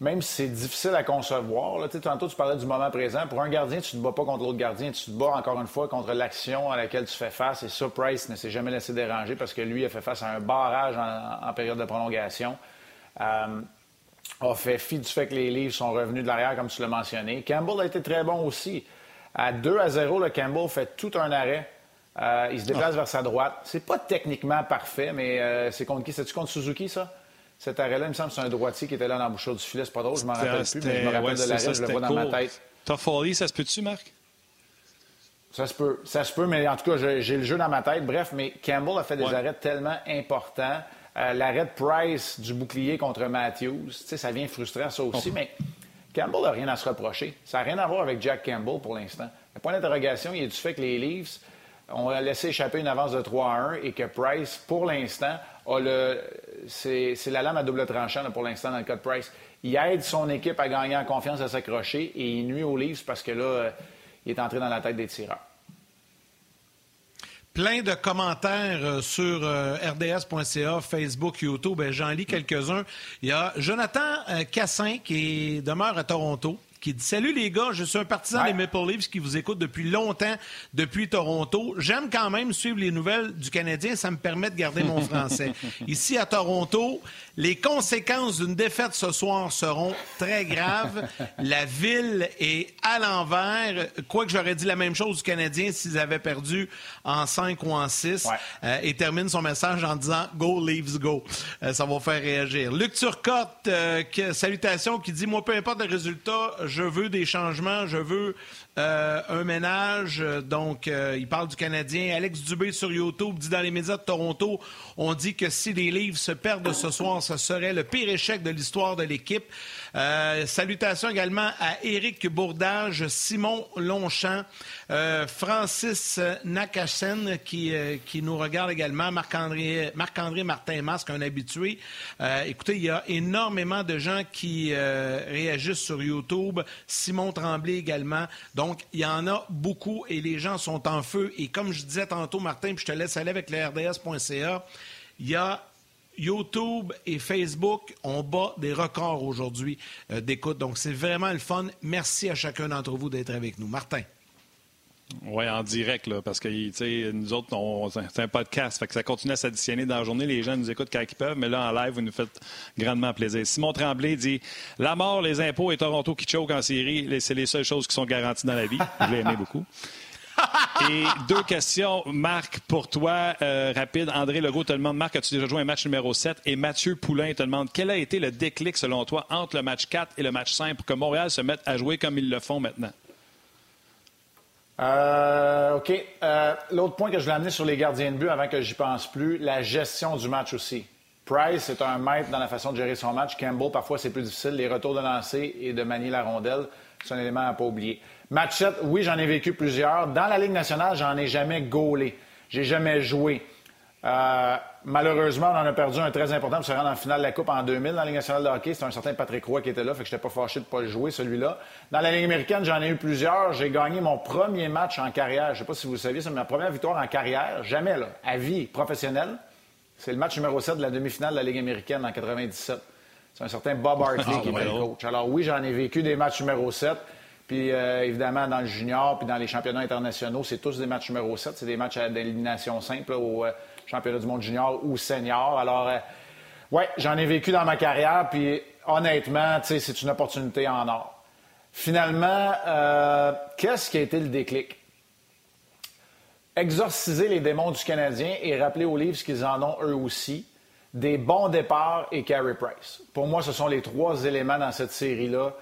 même si c'est difficile à concevoir, là, tantôt tu parlais du moment présent, pour un gardien, tu ne te bats pas contre l'autre gardien, tu te bats encore une fois contre l'action à laquelle tu fais face. Et ça, Price ne s'est jamais laissé déranger parce que lui a fait face à un barrage en, période de prolongation. Euh, a fait fi du fait que les livres sont revenus de l'arrière, comme tu l'as mentionné. Campbell a été très bon aussi. À 2 à 0, le Campbell fait tout un arrêt Euh, il se déplace vers sa droite. C'est pas techniquement parfait, mais euh, c'est contre qui? C'est-tu contre Suzuki, ça? Cet arrêt-là, il me semble que c'est un droitier qui était là dans l'embouchure du filet. C'est pas drôle, je m'en rappelle plus, mais je me rappelle de l'arrêt, je le vois dans ma tête.
Toffoli, ça se peut-tu, Marc?
Ça se peut. Ça se peut, mais en tout cas, j'ai le jeu dans ma tête. Bref, mais Campbell a fait des arrêts tellement importants. Euh, l'arrêt de Price du bouclier contre Matthews, ça vient frustrant, ça aussi, mais Campbell n'a rien à se reprocher. Ça n'a rien à voir avec Jack Campbell pour l'instant. Le point d'interrogation, il est du fait que les Leafs ont laissé échapper une avance de 3 à 1 et que Price, pour l'instant, a le. C'est la lame à double tranchant pour l'instant dans le cas de Price. Il aide son équipe à gagner en confiance, à s'accrocher et il nuit aux Leafs parce que là, euh, il est entré dans la tête des tireurs
plein de commentaires euh, sur euh, rds.ca, Facebook, YouTube. Ben, j'en lis quelques-uns. Il y a Jonathan Cassin qui demeure à Toronto qui dit Salut les gars, je suis un partisan des Maple Leafs qui vous écoute depuis longtemps, depuis Toronto. J'aime quand même suivre les nouvelles du Canadien, ça me permet de garder mon français. *laughs* Ici à Toronto, les conséquences d'une défaite ce soir seront très graves. *laughs* La ville est à l'envers. Quoique j'aurais dit la même chose du Canadien s'ils avaient perdu en 5 ou en 6. Euh, et termine son message en disant Go Leafs Go. Euh, ça va faire réagir. Luc Turcotte, euh, salutations, qui dit Moi, peu importe le résultat, je veux des changements, je veux euh, un ménage. Donc, euh, il parle du Canadien. Alex Dubé sur YouTube dit dans les médias de Toronto, on dit que si les livres se perdent ce soir, ce serait le pire échec de l'histoire de l'équipe. Euh, salutations également à Éric Bourdage, Simon Longchamp, Francis Nakassen qui, qui nous regarde également, Marc-André Marc Martin Masque, un habitué. écoutez, il y a énormément de gens qui réagissent sur YouTube. Simon Tremblay également. Donc, il y en a beaucoup et les gens sont en feu. Et comme je disais tantôt, Martin, puis je te laisse aller avec le RDS.ca, il y a YouTube et Facebook, on bat des records aujourd'hui euh, d'écoute. Donc, c'est vraiment le fun. Merci à chacun d'entre vous d'être avec nous. Martin.
Oui, en direct, là, parce que nous autres, c'est un podcast. Fait que ça continue à s'additionner dans la journée. Les gens nous écoutent quand ils peuvent, mais là, en live, vous nous faites grandement plaisir. Simon Tremblay dit La mort, les impôts et Toronto qui choke en série, c'est les seules choses qui sont garanties dans la vie. Je l'ai aimé beaucoup. Et deux questions, Marc, pour toi, euh, rapide. André Legault te demande, Marc, as-tu déjà joué un match numéro 7? Et Mathieu Poulain te demande, quel a été le déclic, selon toi, entre le match 4 et le match 5 pour que Montréal se mette à jouer comme ils le font maintenant?
Euh, OK. Euh, l'autre point que je voulais amener sur les gardiens de but avant que j'y pense plus, la gestion du match aussi. Price est un maître dans la façon de gérer son match. Campbell, parfois, c'est plus difficile. Les retours de lancer et de manier la rondelle, c'est un élément à ne pas oublier. Match 7, oui, j'en ai vécu plusieurs. Dans la Ligue nationale, j'en ai jamais gaulé. J'ai jamais joué. Euh, malheureusement, on en a perdu un très important pour se rendre en finale de la Coupe en 2000 dans la Ligue nationale de hockey. C'était un certain Patrick Roy qui était là, fait que je n'étais pas fâché de ne pas le jouer, celui-là. Dans la Ligue américaine, j'en ai eu plusieurs. J'ai gagné mon premier match en carrière. Je ne sais pas si vous le saviez, c'est ma première victoire en carrière, jamais, là, à vie professionnelle. C'est le match numéro 7 de la demi-finale de la Ligue américaine en 97. C'est un certain Bob Hartley ah, qui était le coach. Alors oui, j'en ai vécu des matchs numéro 7. Puis euh, évidemment, dans le junior, puis dans les championnats internationaux, c'est tous des matchs numéro 7. C'est des matchs d'élimination simple au, euh, championnat du monde junior ou senior. Alors, euh, ouais, j'en ai vécu dans ma carrière, puis honnêtement, c'est une opportunité en or. Finalement, euh, qu'est-ce qui a été le déclic? Exorciser les démons du Canadien et rappeler aux livres ce qu'ils en ont eux aussi. Des bons départs et Carey Price. Pour moi, ce sont les trois éléments dans cette série-là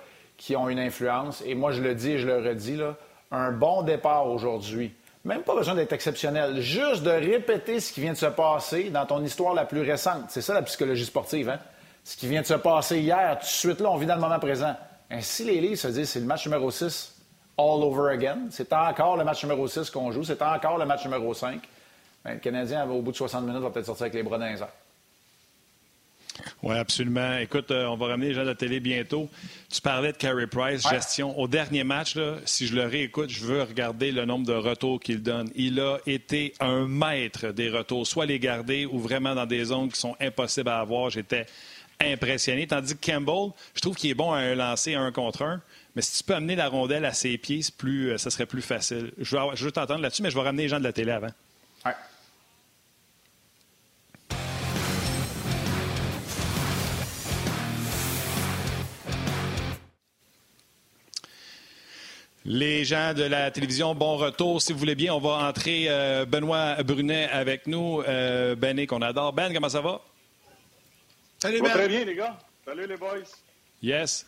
qui ont une influence. Et moi, je le dis et je le redis, là, un bon départ aujourd'hui même pas besoin d'être exceptionnel. Juste de répéter ce qui vient de se passer dans ton histoire la plus récente. C'est ça la psychologie sportive, hein? Ce qui vient de se passer hier, tout de suite là, on vit dans le moment présent. Ainsi, les livres se disent c'est le match numéro 6 all over again. C'est encore le match numéro 6 qu'on joue. C'est encore le match numéro 5. Ben, le Canadien, au bout de 60 minutes, va peut-être sortir avec les bras dans les airs.
Oui, absolument. Écoute, euh, on va ramener les gens de la télé bientôt. Tu parlais de Carey Price, gestion. Au dernier match, si je le réécoute, je veux regarder le nombre de retours qu'il donne. Il a été un maître des retours, soit les garder ou vraiment dans des zones qui sont impossibles à avoir. J'étais impressionné. Tandis que Campbell, je trouve qu'il est bon à un lancer un contre un. Mais si tu peux amener la rondelle à ses pieds, plus, euh, ça serait plus facile. Je veux, je veux t'entendre là-dessus, mais je vais ramener les gens de la télé avant. Les gens de la télévision, bon retour. Si vous voulez bien, on va entrer euh, Benoît Brunet avec nous. Euh, ben qu'on adore. Ben, comment ça va?
Salut, Ben. très bien, les gars. Salut, les boys.
Yes.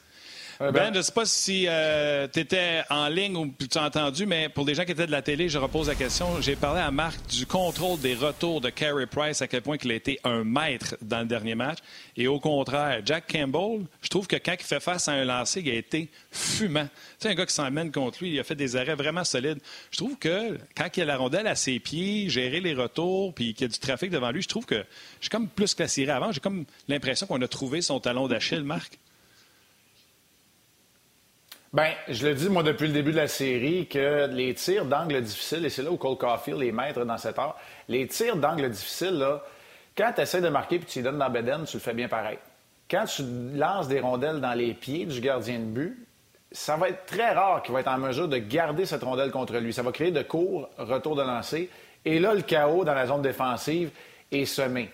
Ben, ben, je ne sais pas si euh, tu étais en ligne ou tu as entendu, mais pour les gens qui étaient de la télé, je repose la question. J'ai parlé à Marc du contrôle des retours de Carey Price, à quel point il a été un maître dans le dernier match. Et au contraire, Jack Campbell, je trouve que quand il fait face à un lancer, il a été fumant. Tu sais, un gars qui s'emmène contre lui, il a fait des arrêts vraiment solides. Je trouve que quand il a la rondelle à ses pieds, gérer les retours, puis qu'il y a du trafic devant lui, je trouve que j'ai comme plus classé avant. J'ai comme l'impression qu'on a trouvé son talon d'Achille, Marc.
Bien, je le dis, moi, depuis le début de la série, que les tirs d'angle difficile, et c'est là où Cole Caulfield est maître dans cet art, les tirs d'angle difficile, là, quand tu essaies de marquer puis tu les donnes dans Beden, tu le fais bien pareil. Quand tu lances des rondelles dans les pieds du gardien de but, ça va être très rare qu'il va être en mesure de garder cette rondelle contre lui. Ça va créer de courts retours de lancer. Et là, le chaos dans la zone défensive est semé.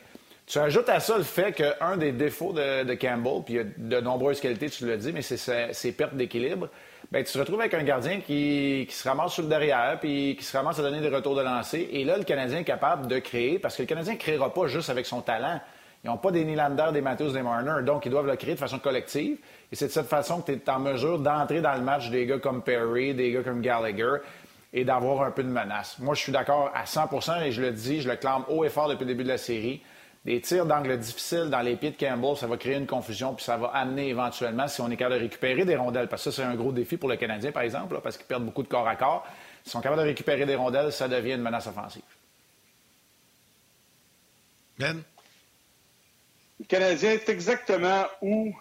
Tu ajoutes à ça le fait qu'un des défauts de, Campbell, puis il y a de nombreuses qualités, tu l'as dit, mais c'est ses pertes d'équilibre. Bien, tu te retrouves avec un gardien qui, se ramasse sur le derrière, puis qui se ramasse à donner des retours de lancer. Et là, le Canadien est capable de créer, parce que le Canadien ne créera pas juste avec son talent. Ils n'ont pas des Nylander, des Matthews, des Marner, donc ils doivent le créer de façon collective. Et c'est de cette façon que tu es en mesure d'entrer dans le match des gars comme Perry, des gars comme Gallagher, et d'avoir un peu de menace. Moi, je suis d'accord à 100% et je le dis, je le clame haut et fort depuis le début de la série. Des tirs d'angle difficiles dans les pieds de Campbell, ça va créer une confusion, puis ça va amener éventuellement, si on est capable de récupérer des rondelles, parce que ça, c'est un gros défi pour le Canadien, par exemple, parce qu'ils perdent beaucoup de corps à corps. S'ils sont capables de récupérer des rondelles, ça devient une menace offensive.
Ben?
Le Canadien est exactement où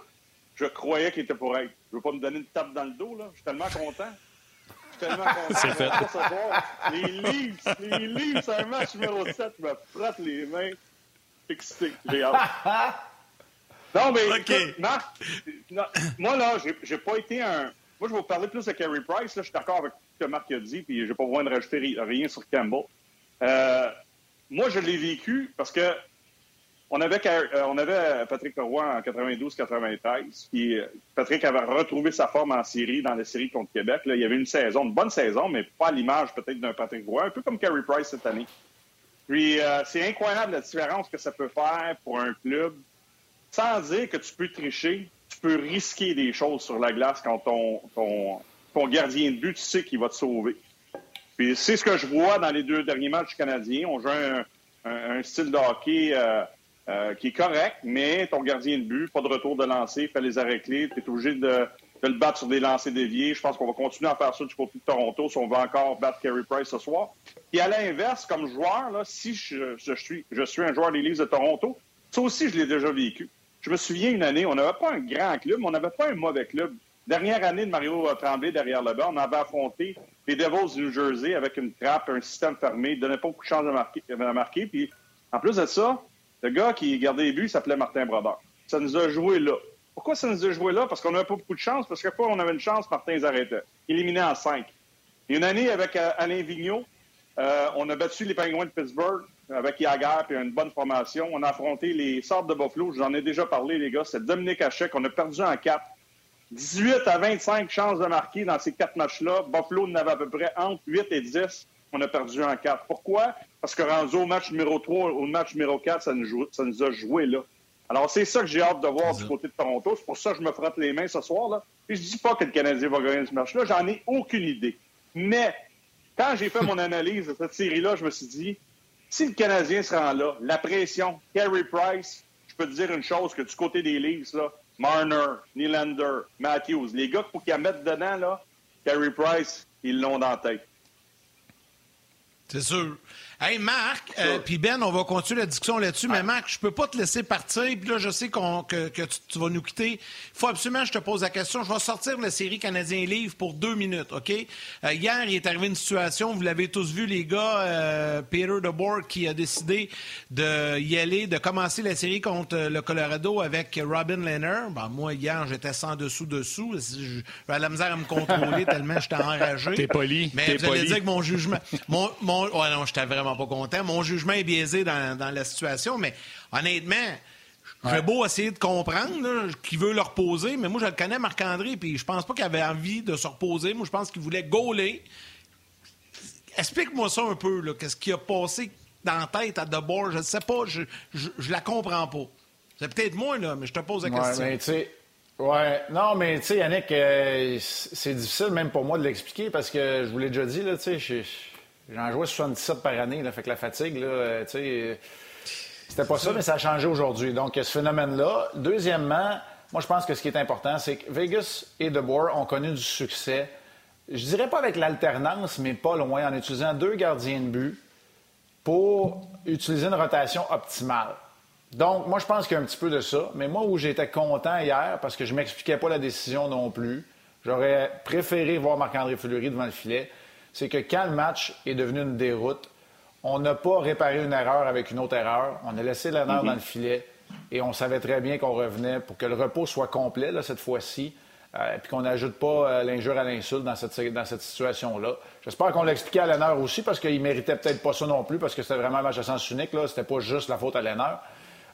je croyais qu'il était pour être. Je ne veux pas me donner une tape dans le dos, là. Je suis tellement content. Je suis tellement content.
C'est fait.
Les livres, les livres, c'est un match numéro 7, je me frotte les mains excité. J'ai hâte. *laughs* non, mais écoute, Marc, moi, là, j'ai pas été un. Moi, je vais vous parler plus de Carey Price. Là, je suis d'accord avec ce que Marc a dit, puis je n'ai pas besoin de rajouter rien sur Campbell. Euh, moi, je l'ai vécu parce que on avait, euh, on avait Patrick Roy en 92-93, puis euh, Patrick avait retrouvé sa forme en série, dans les séries contre Québec. Là, il y avait une saison, une bonne saison, mais pas à l'image peut-être d'un Patrick Roy, un peu comme Carey Price cette année. Puis euh, c'est incroyable la différence que ça peut faire pour un club. Sans dire que tu peux tricher, tu peux risquer des choses sur la glace quand ton, gardien de but, tu sais qu'il va te sauver. Puis c'est ce que je vois dans les deux derniers matchs canadiens. On joue un, style de hockey euh, euh, qui est correct, mais ton gardien de but, pas de retour de lancer, fait les arrêts clés, tu es obligé de, de le battre sur des lancers déviés. Je pense qu'on va continuer à faire ça du côté de Toronto si on veut encore battre Carey Price ce soir. Et à l'inverse, comme joueur, si je, suis, un joueur des Leafs de Toronto, ça aussi, je l'ai déjà vécu. Je me souviens une année, on n'avait pas un grand club, mais on n'avait pas un mauvais club. Dernière année de Mario Tremblay derrière le banc, on avait affronté les Devils du New Jersey avec une trappe, un système fermé, il ne donnait pas beaucoup de chance de marquer, marquer. Puis, en plus de ça, le gars qui gardait les buts s'appelait Martin Brodeur. Ça nous a joué là. Pourquoi ça nous a joué là? Parce qu'on n'avait pas beaucoup de chance. Parce que fois on avait une chance, Martin les. Éliminé en cinq. A une année avec euh, Alain Vigneault, euh, on a battu les Penguins de Pittsburgh avec Yager et une bonne formation. On a affronté les Sortes de Buffalo. J'en ai déjà parlé, les gars. C'est Dominique Hachek. On a perdu en quatre. 18 à 25 chances de marquer dans ces quatre matchs-là. Buffalo en avait à peu près entre 8 et 10. On a perdu en quatre. Pourquoi? Parce que rendu au match numéro 3 au match numéro 4, ça nous, ça nous a joué là. Alors, c'est ça que j'ai hâte de voir du côté de Toronto. C'est pour ça que je me frotte les mains ce soir. Là. Et je dis pas que le Canadien va gagner ce match-là. J'en ai aucune idée. Mais quand j'ai fait mon *laughs* analyse de cette série-là, je me suis dit, si le Canadien se rend là, la pression, Carey Price, je peux te dire une chose, que du côté des Leafs, là, Marner, Nylander, Matthews, les gars pour qu'ils mettent dedans, là, Carey Price, ils l'ont dans la tête.
C'est sûr. Hey Marc, euh, puis Ben, on va continuer la discussion là-dessus, mais Marc, je peux pas te laisser partir, puis là, je sais que, tu, vas nous quitter. Il faut absolument que je te pose la question. Je vais sortir la série Canadien Livre pour deux minutes, OK? Euh, hier, il est arrivé une situation, vous l'avez tous vu, les gars, euh, Peter DeBoer qui a décidé de y aller, de commencer la série contre le Colorado avec Robin Lehner. Ben, moi, hier, j'étais sans dessous-dessous. J'ai la misère à me contrôler tellement j'étais enragé.
T'es poli.
Mais
vous
allez dire que mon jugement... Mon, mon... non, j'étais vraiment pas content. Mon jugement est biaisé dans, la situation, mais honnêtement, J'ai beau essayer de comprendre qui veut le reposer, mais moi, je le connais, Marc-André, puis je pense pas qu'il avait envie de se reposer. Moi, je pense qu'il voulait gauler. Explique-moi ça un peu, qu'est-ce qui a passé dans la tête à DeBoer? Je ne sais pas, je, je, la comprends pas. C'est peut-être moi, là, mais je te pose la question.
Mais ouais, non, mais tu sais, Yannick, euh, c'est difficile même pour moi de l'expliquer parce que je vous l'ai déjà dit, là, tu sais, j'en jouais 77 par année, là, fait que la fatigue, là, euh, tu sais c'était pas ça, mais ça a changé aujourd'hui. Donc, ce phénomène-là. Deuxièmement, moi, je pense que ce qui est important, c'est que Vegas et De Boer ont connu du succès. Je dirais pas avec l'alternance, mais pas loin, en utilisant deux gardiens de but pour utiliser une rotation optimale. Donc, moi, je pense qu'il y a un petit peu de ça. Mais moi, où j'étais content hier, parce que je m'expliquais pas la décision non plus, j'aurais préféré voir Marc-André Fleury devant le filet, c'est que quand le match est devenu une déroute, on n'a pas réparé une erreur avec une autre erreur. On a laissé l'honneur dans le filet et on savait très bien qu'on revenait pour que le repos soit complet cette fois-ci. Euh, et puis qu'on n'ajoute pas euh, l'injure à l'insulte dans cette, dans cette situation-là. J'espère qu'on l'a expliqué à l'honneur aussi, parce qu'il méritait peut-être pas ça non plus, parce que c'était vraiment un match à sens unique. Là. C'était pas juste la faute à l'honneur.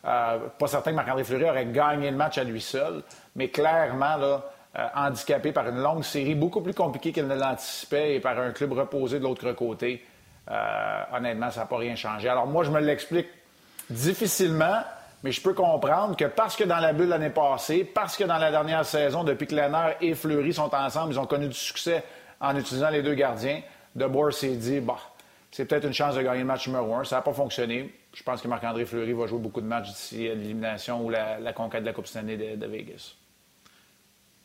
Euh, pas certain que Marc-André Fleury aurait gagné le match à lui seul, mais clairement, là, handicapé par une longue série beaucoup plus compliquée qu'il ne l'anticipait et par un club reposé de l'autre côté. Euh, honnêtement, ça n'a pas rien changé. Alors moi, je me l'explique difficilement, mais je peux comprendre que parce que dans la bulle l'année passée, parce que dans la dernière saison, depuis que Lennart et Fleury sont ensemble, ils ont connu du succès en utilisant les deux gardiens, De Boer s'est dit, bah, c'est peut-être une chance de gagner le match numéro un. Ça n'a pas fonctionné. Je pense que Marc-André Fleury va jouer beaucoup de matchs d'ici l'élimination ou la, conquête de la Coupe Stanley de, de Vegas.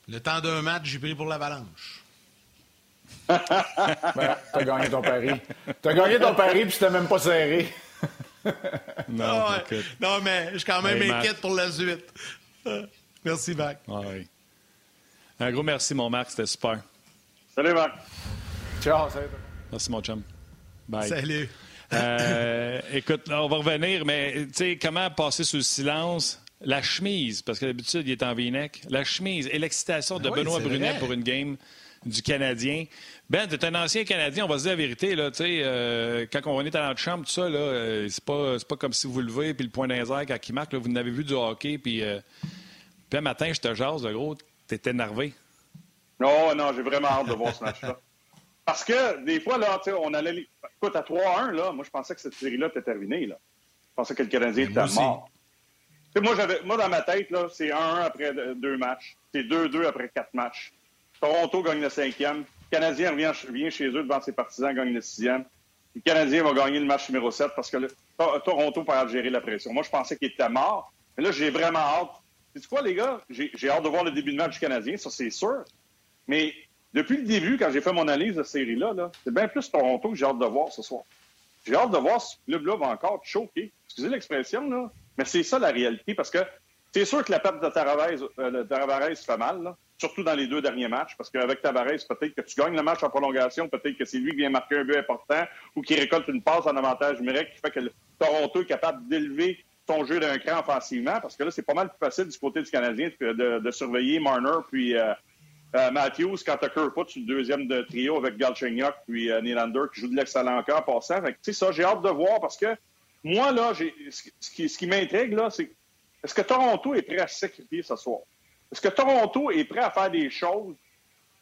Le temps d'un match, j'ai pris pour l'Avalanche *laughs*
ben, t'as gagné ton pari. T'as gagné ton pari, puis c'était même pas serré. *laughs*
non, ah non, mais je suis quand même inquiète pour la suite. *laughs* merci, Mac.
Un gros merci, mon Marc. C'était super.
Salut, Marc.
Ciao, salut.
Merci, mon chum. Bye.
Salut.
Euh, écoute, on va revenir, mais tu sais, comment passer sous le silence? La chemise, parce que d'habitude, il est en v La chemise et l'excitation de ah Benoît Brunet pour une game du Canadien. Ben, tu es un ancien Canadien, on va se dire la vérité. Là, euh, quand on est à notre chambre, tout ça, là, euh, c'est pas, pas comme si vous levez puis le point d'un quand il marque, là, vous n'avez vu du hockey. Puis, euh, puis un matin, je te jase, le gros, t'es énervé.
Non, non, j'ai vraiment hâte de voir ce match-là. *laughs* Parce que des fois, là, on allait. Écoute, à 3-1, là, moi, je pensais que cette série-là était terminée. Là. Je pensais que le Canadien était mort. Moi, dans ma tête, c'est 1-1 après deux matchs. C'est 2-2 après quatre matchs. Toronto gagne le cinquième. Le Canadien revient, chez eux devant ses partisans, gagne le sixième. Le Canadien va gagner le match numéro 7 parce que le, Toronto pourra gérer la pression. Moi, je pensais qu'il était mort. Mais là, j'ai vraiment hâte. C'est quoi, les gars? J'ai hâte de voir le début de match du Canadien, ça, c'est sûr. Mais depuis le début, quand j'ai fait mon analyse de série-là, -là, c'est bien plus Toronto que j'ai hâte de voir ce soir. J'ai hâte de voir si ce club-là va encore choquer. Excusez l'expression, là. Mais c'est ça la réalité parce que c'est sûr que la perte de Tavares, euh, fait mal. Là surtout dans les deux derniers matchs, parce qu'avec Tavares, peut-être que tu gagnes le match en prolongation, peut-être que c'est lui qui vient marquer un but important ou qui récolte une passe en avantage numérique qui fait que Toronto est capable d'élever son jeu d'un cran offensivement, parce que là, c'est pas mal plus facile du côté du Canadien de, surveiller Marner puis euh, euh, Matthews quand t'as Kerfoot sur le deuxième de trio avec Galchenyuk puis euh, Nylander qui joue de l'excellent cœur passant. Fait que, ça, j'ai hâte de voir parce que moi, là, ce qui, ce qui m'intrigue, là, c'est est-ce que Toronto est prêt à se sacrifier ce soir? Est-ce que Toronto est prêt à faire des choses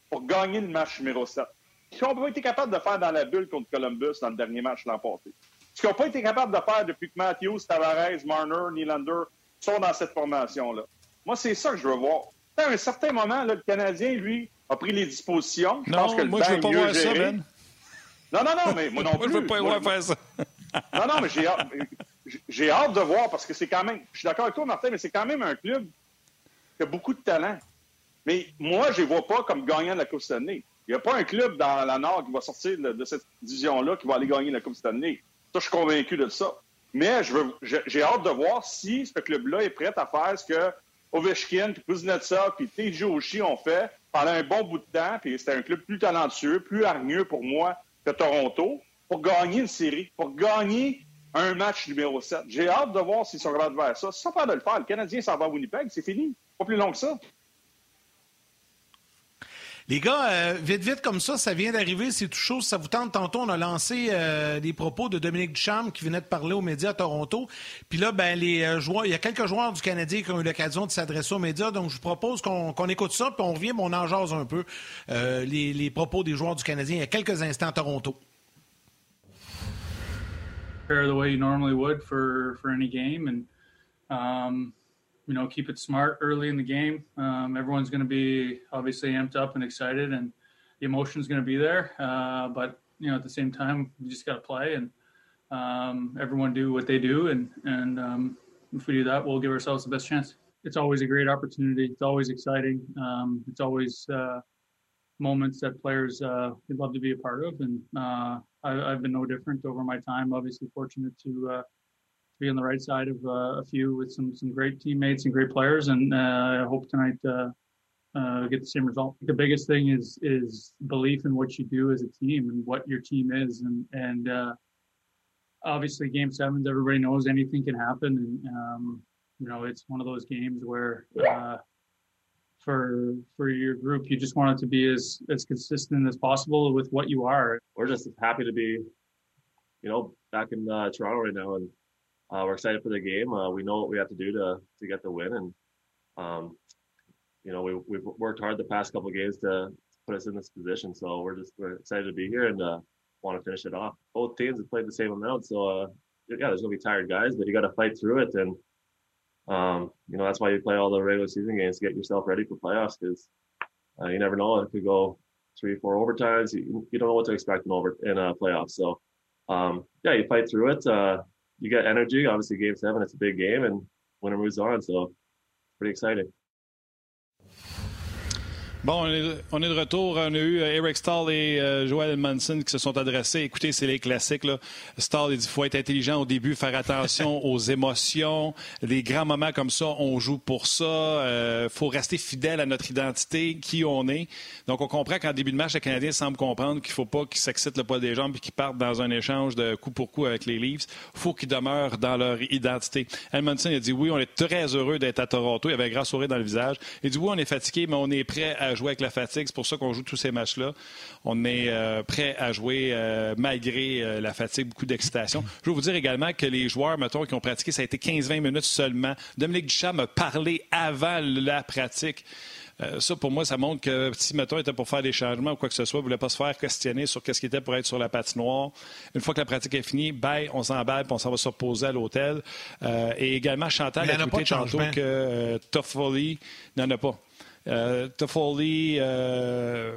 pour gagner le match numéro 7? Ce qu'ils n'ont pas été capables de faire dans la bulle contre Columbus dans le dernier match l'an passé? Ce qu'ils n'ont pas été capables de faire depuis que Matthews, Tavares, Marner, Nylander sont dans cette formation-là? Moi, c'est ça que je veux voir. À un certain moment, le Canadien, lui, a pris les dispositions.
Je non, pense que moi, je veux pas voir ça, Ben.
Non, non, non, mais moi non plus. *laughs*
moi, je veux pas voir faire ça.
Non, non, mais j'ai hâte, de voir parce que c'est quand même. Je suis d'accord avec toi, Martin, mais c'est quand même un club qui a beaucoup de talent. Mais moi, je ne vois pas comme gagnant de la Coupe Stanley. Il n'y a pas un club dans la Nord qui va sortir de, cette division-là qui va aller gagner la Coupe Stanley. Ça, je suis convaincu de ça. Mais j'ai hâte de voir si ce club-là est prêt à faire ce que Ovechkin, puis Kuznetsov, puis TJ Oshie ont fait pendant un bon bout de temps. Puis c'était un club plus talentueux, plus hargneux pour moi que Toronto, pour gagner une série, pour gagner un match numéro 7. J'ai hâte de voir s'ils sont capables de faire ça. Ça pas de le faire, le Canadien s'en va à Winnipeg, c'est fini. Pas plus long que ça.
Les gars, euh, vite, vite comme ça, ça vient d'arriver, c'est tout chaud. ça vous tente, tantôt, on a lancé euh, des propos de Dominique Ducharme qui venait de parler aux médias à Toronto. Puis là, ben, les euh, joueurs, il y a quelques joueurs du Canadien qui ont eu l'occasion de s'adresser aux médias. Donc, je vous propose qu'on écoute ça, puis on revient, on en jase un peu les, propos des joueurs du Canadien il y a quelques instants à Toronto.
The way you normally would for, for any game. And, um... you know, keep it smart early in the game. Um, everyone's going to be obviously amped up and excited, and the emotion's going to be there. Uh, but you know, at the same time, we just got to play and um, everyone do what they do, and and um, if we do that, we'll give ourselves the best chance. It's always a great opportunity. It's always exciting. Um, it's always uh, moments that players uh, would love to be a part of, and uh, I, have been no different over my time. Obviously, fortunate to uh, be on the right side of uh, a few with some some great teammates and great players, and uh, I hope tonight uh, uh, get the same result. The biggest thing is is belief in what you do as a team and what your team is, and and obviously game sevens, everybody knows anything can happen, and um, you know it's one of those games where. Uh, for for your group, you just want it to be as as consistent as possible with what you are.
We're just happy to be, you know, back in Toronto right now, and uh, we're excited for the game. Uh, we know what we have to do to to get the win, and um, you know we we've worked hard the past couple games to put us in this position. So we're just we're excited to be here and uh, want to finish it off. Both teams have played the same amount, so uh, yeah, there's gonna be tired guys, but you got to fight through it, and um, you know that's why you play all the regular season games to get yourself ready for playoffs because uh, you never know it could go three, four overtimes. You, you don't know what to expect in over in a playoff. So um, yeah, you fight through it. Uh, you got energy. Obviously, Game Seven, it's a big game, and winner moves on. So, pretty exciting.
Bon, on est, de retour. On a eu euh, Eric Stahl et euh, Joel Manson qui se sont adressés. Écoutez, c'est les classiques. Là. Stahl, il dit faut être intelligent au début, faire attention *laughs* aux émotions. Des grands moments comme ça, on joue pour ça. Il euh, faut rester fidèle à notre identité, qui on est. Donc, on comprend qu'en début de match, le Canadien semble comprendre qu'il ne faut pas qu'ils s'excitent le poids des jambes et qu'ils partent dans un échange de coup pour coup avec les Leafs. Il faut qu'ils demeurent dans leur identité. Edmondson a dit oui, on est très heureux d'être à Toronto. Il avait un grand sourire dans le visage. Il dit oui, on est fatigué, mais on est prêt à jouer avec la fatigue. C'est pour ça qu'on joue tous ces matchs-là. On est euh, prêt à jouer euh, malgré euh, la fatigue, beaucoup d'excitation. Je veux vous dire également que les joueurs, mettons, qui ont pratiqué, ça a été 15-20 minutes seulement. Dominique Duchamp a parlé avant la pratique. ça, pour moi, ça montre que si, mettons, était pour faire des changements ou quoi que ce soit, il ne voulait pas se faire questionner sur qu'est-ce qui était pour être sur la patinoire. Une fois que la pratique est finie, ben, on s'emballe et on s'en va se reposer à l'hôtel. et également, Chantal a tweeté tantôt que Toffoli n'en a pas. Euh, Toffoli, euh,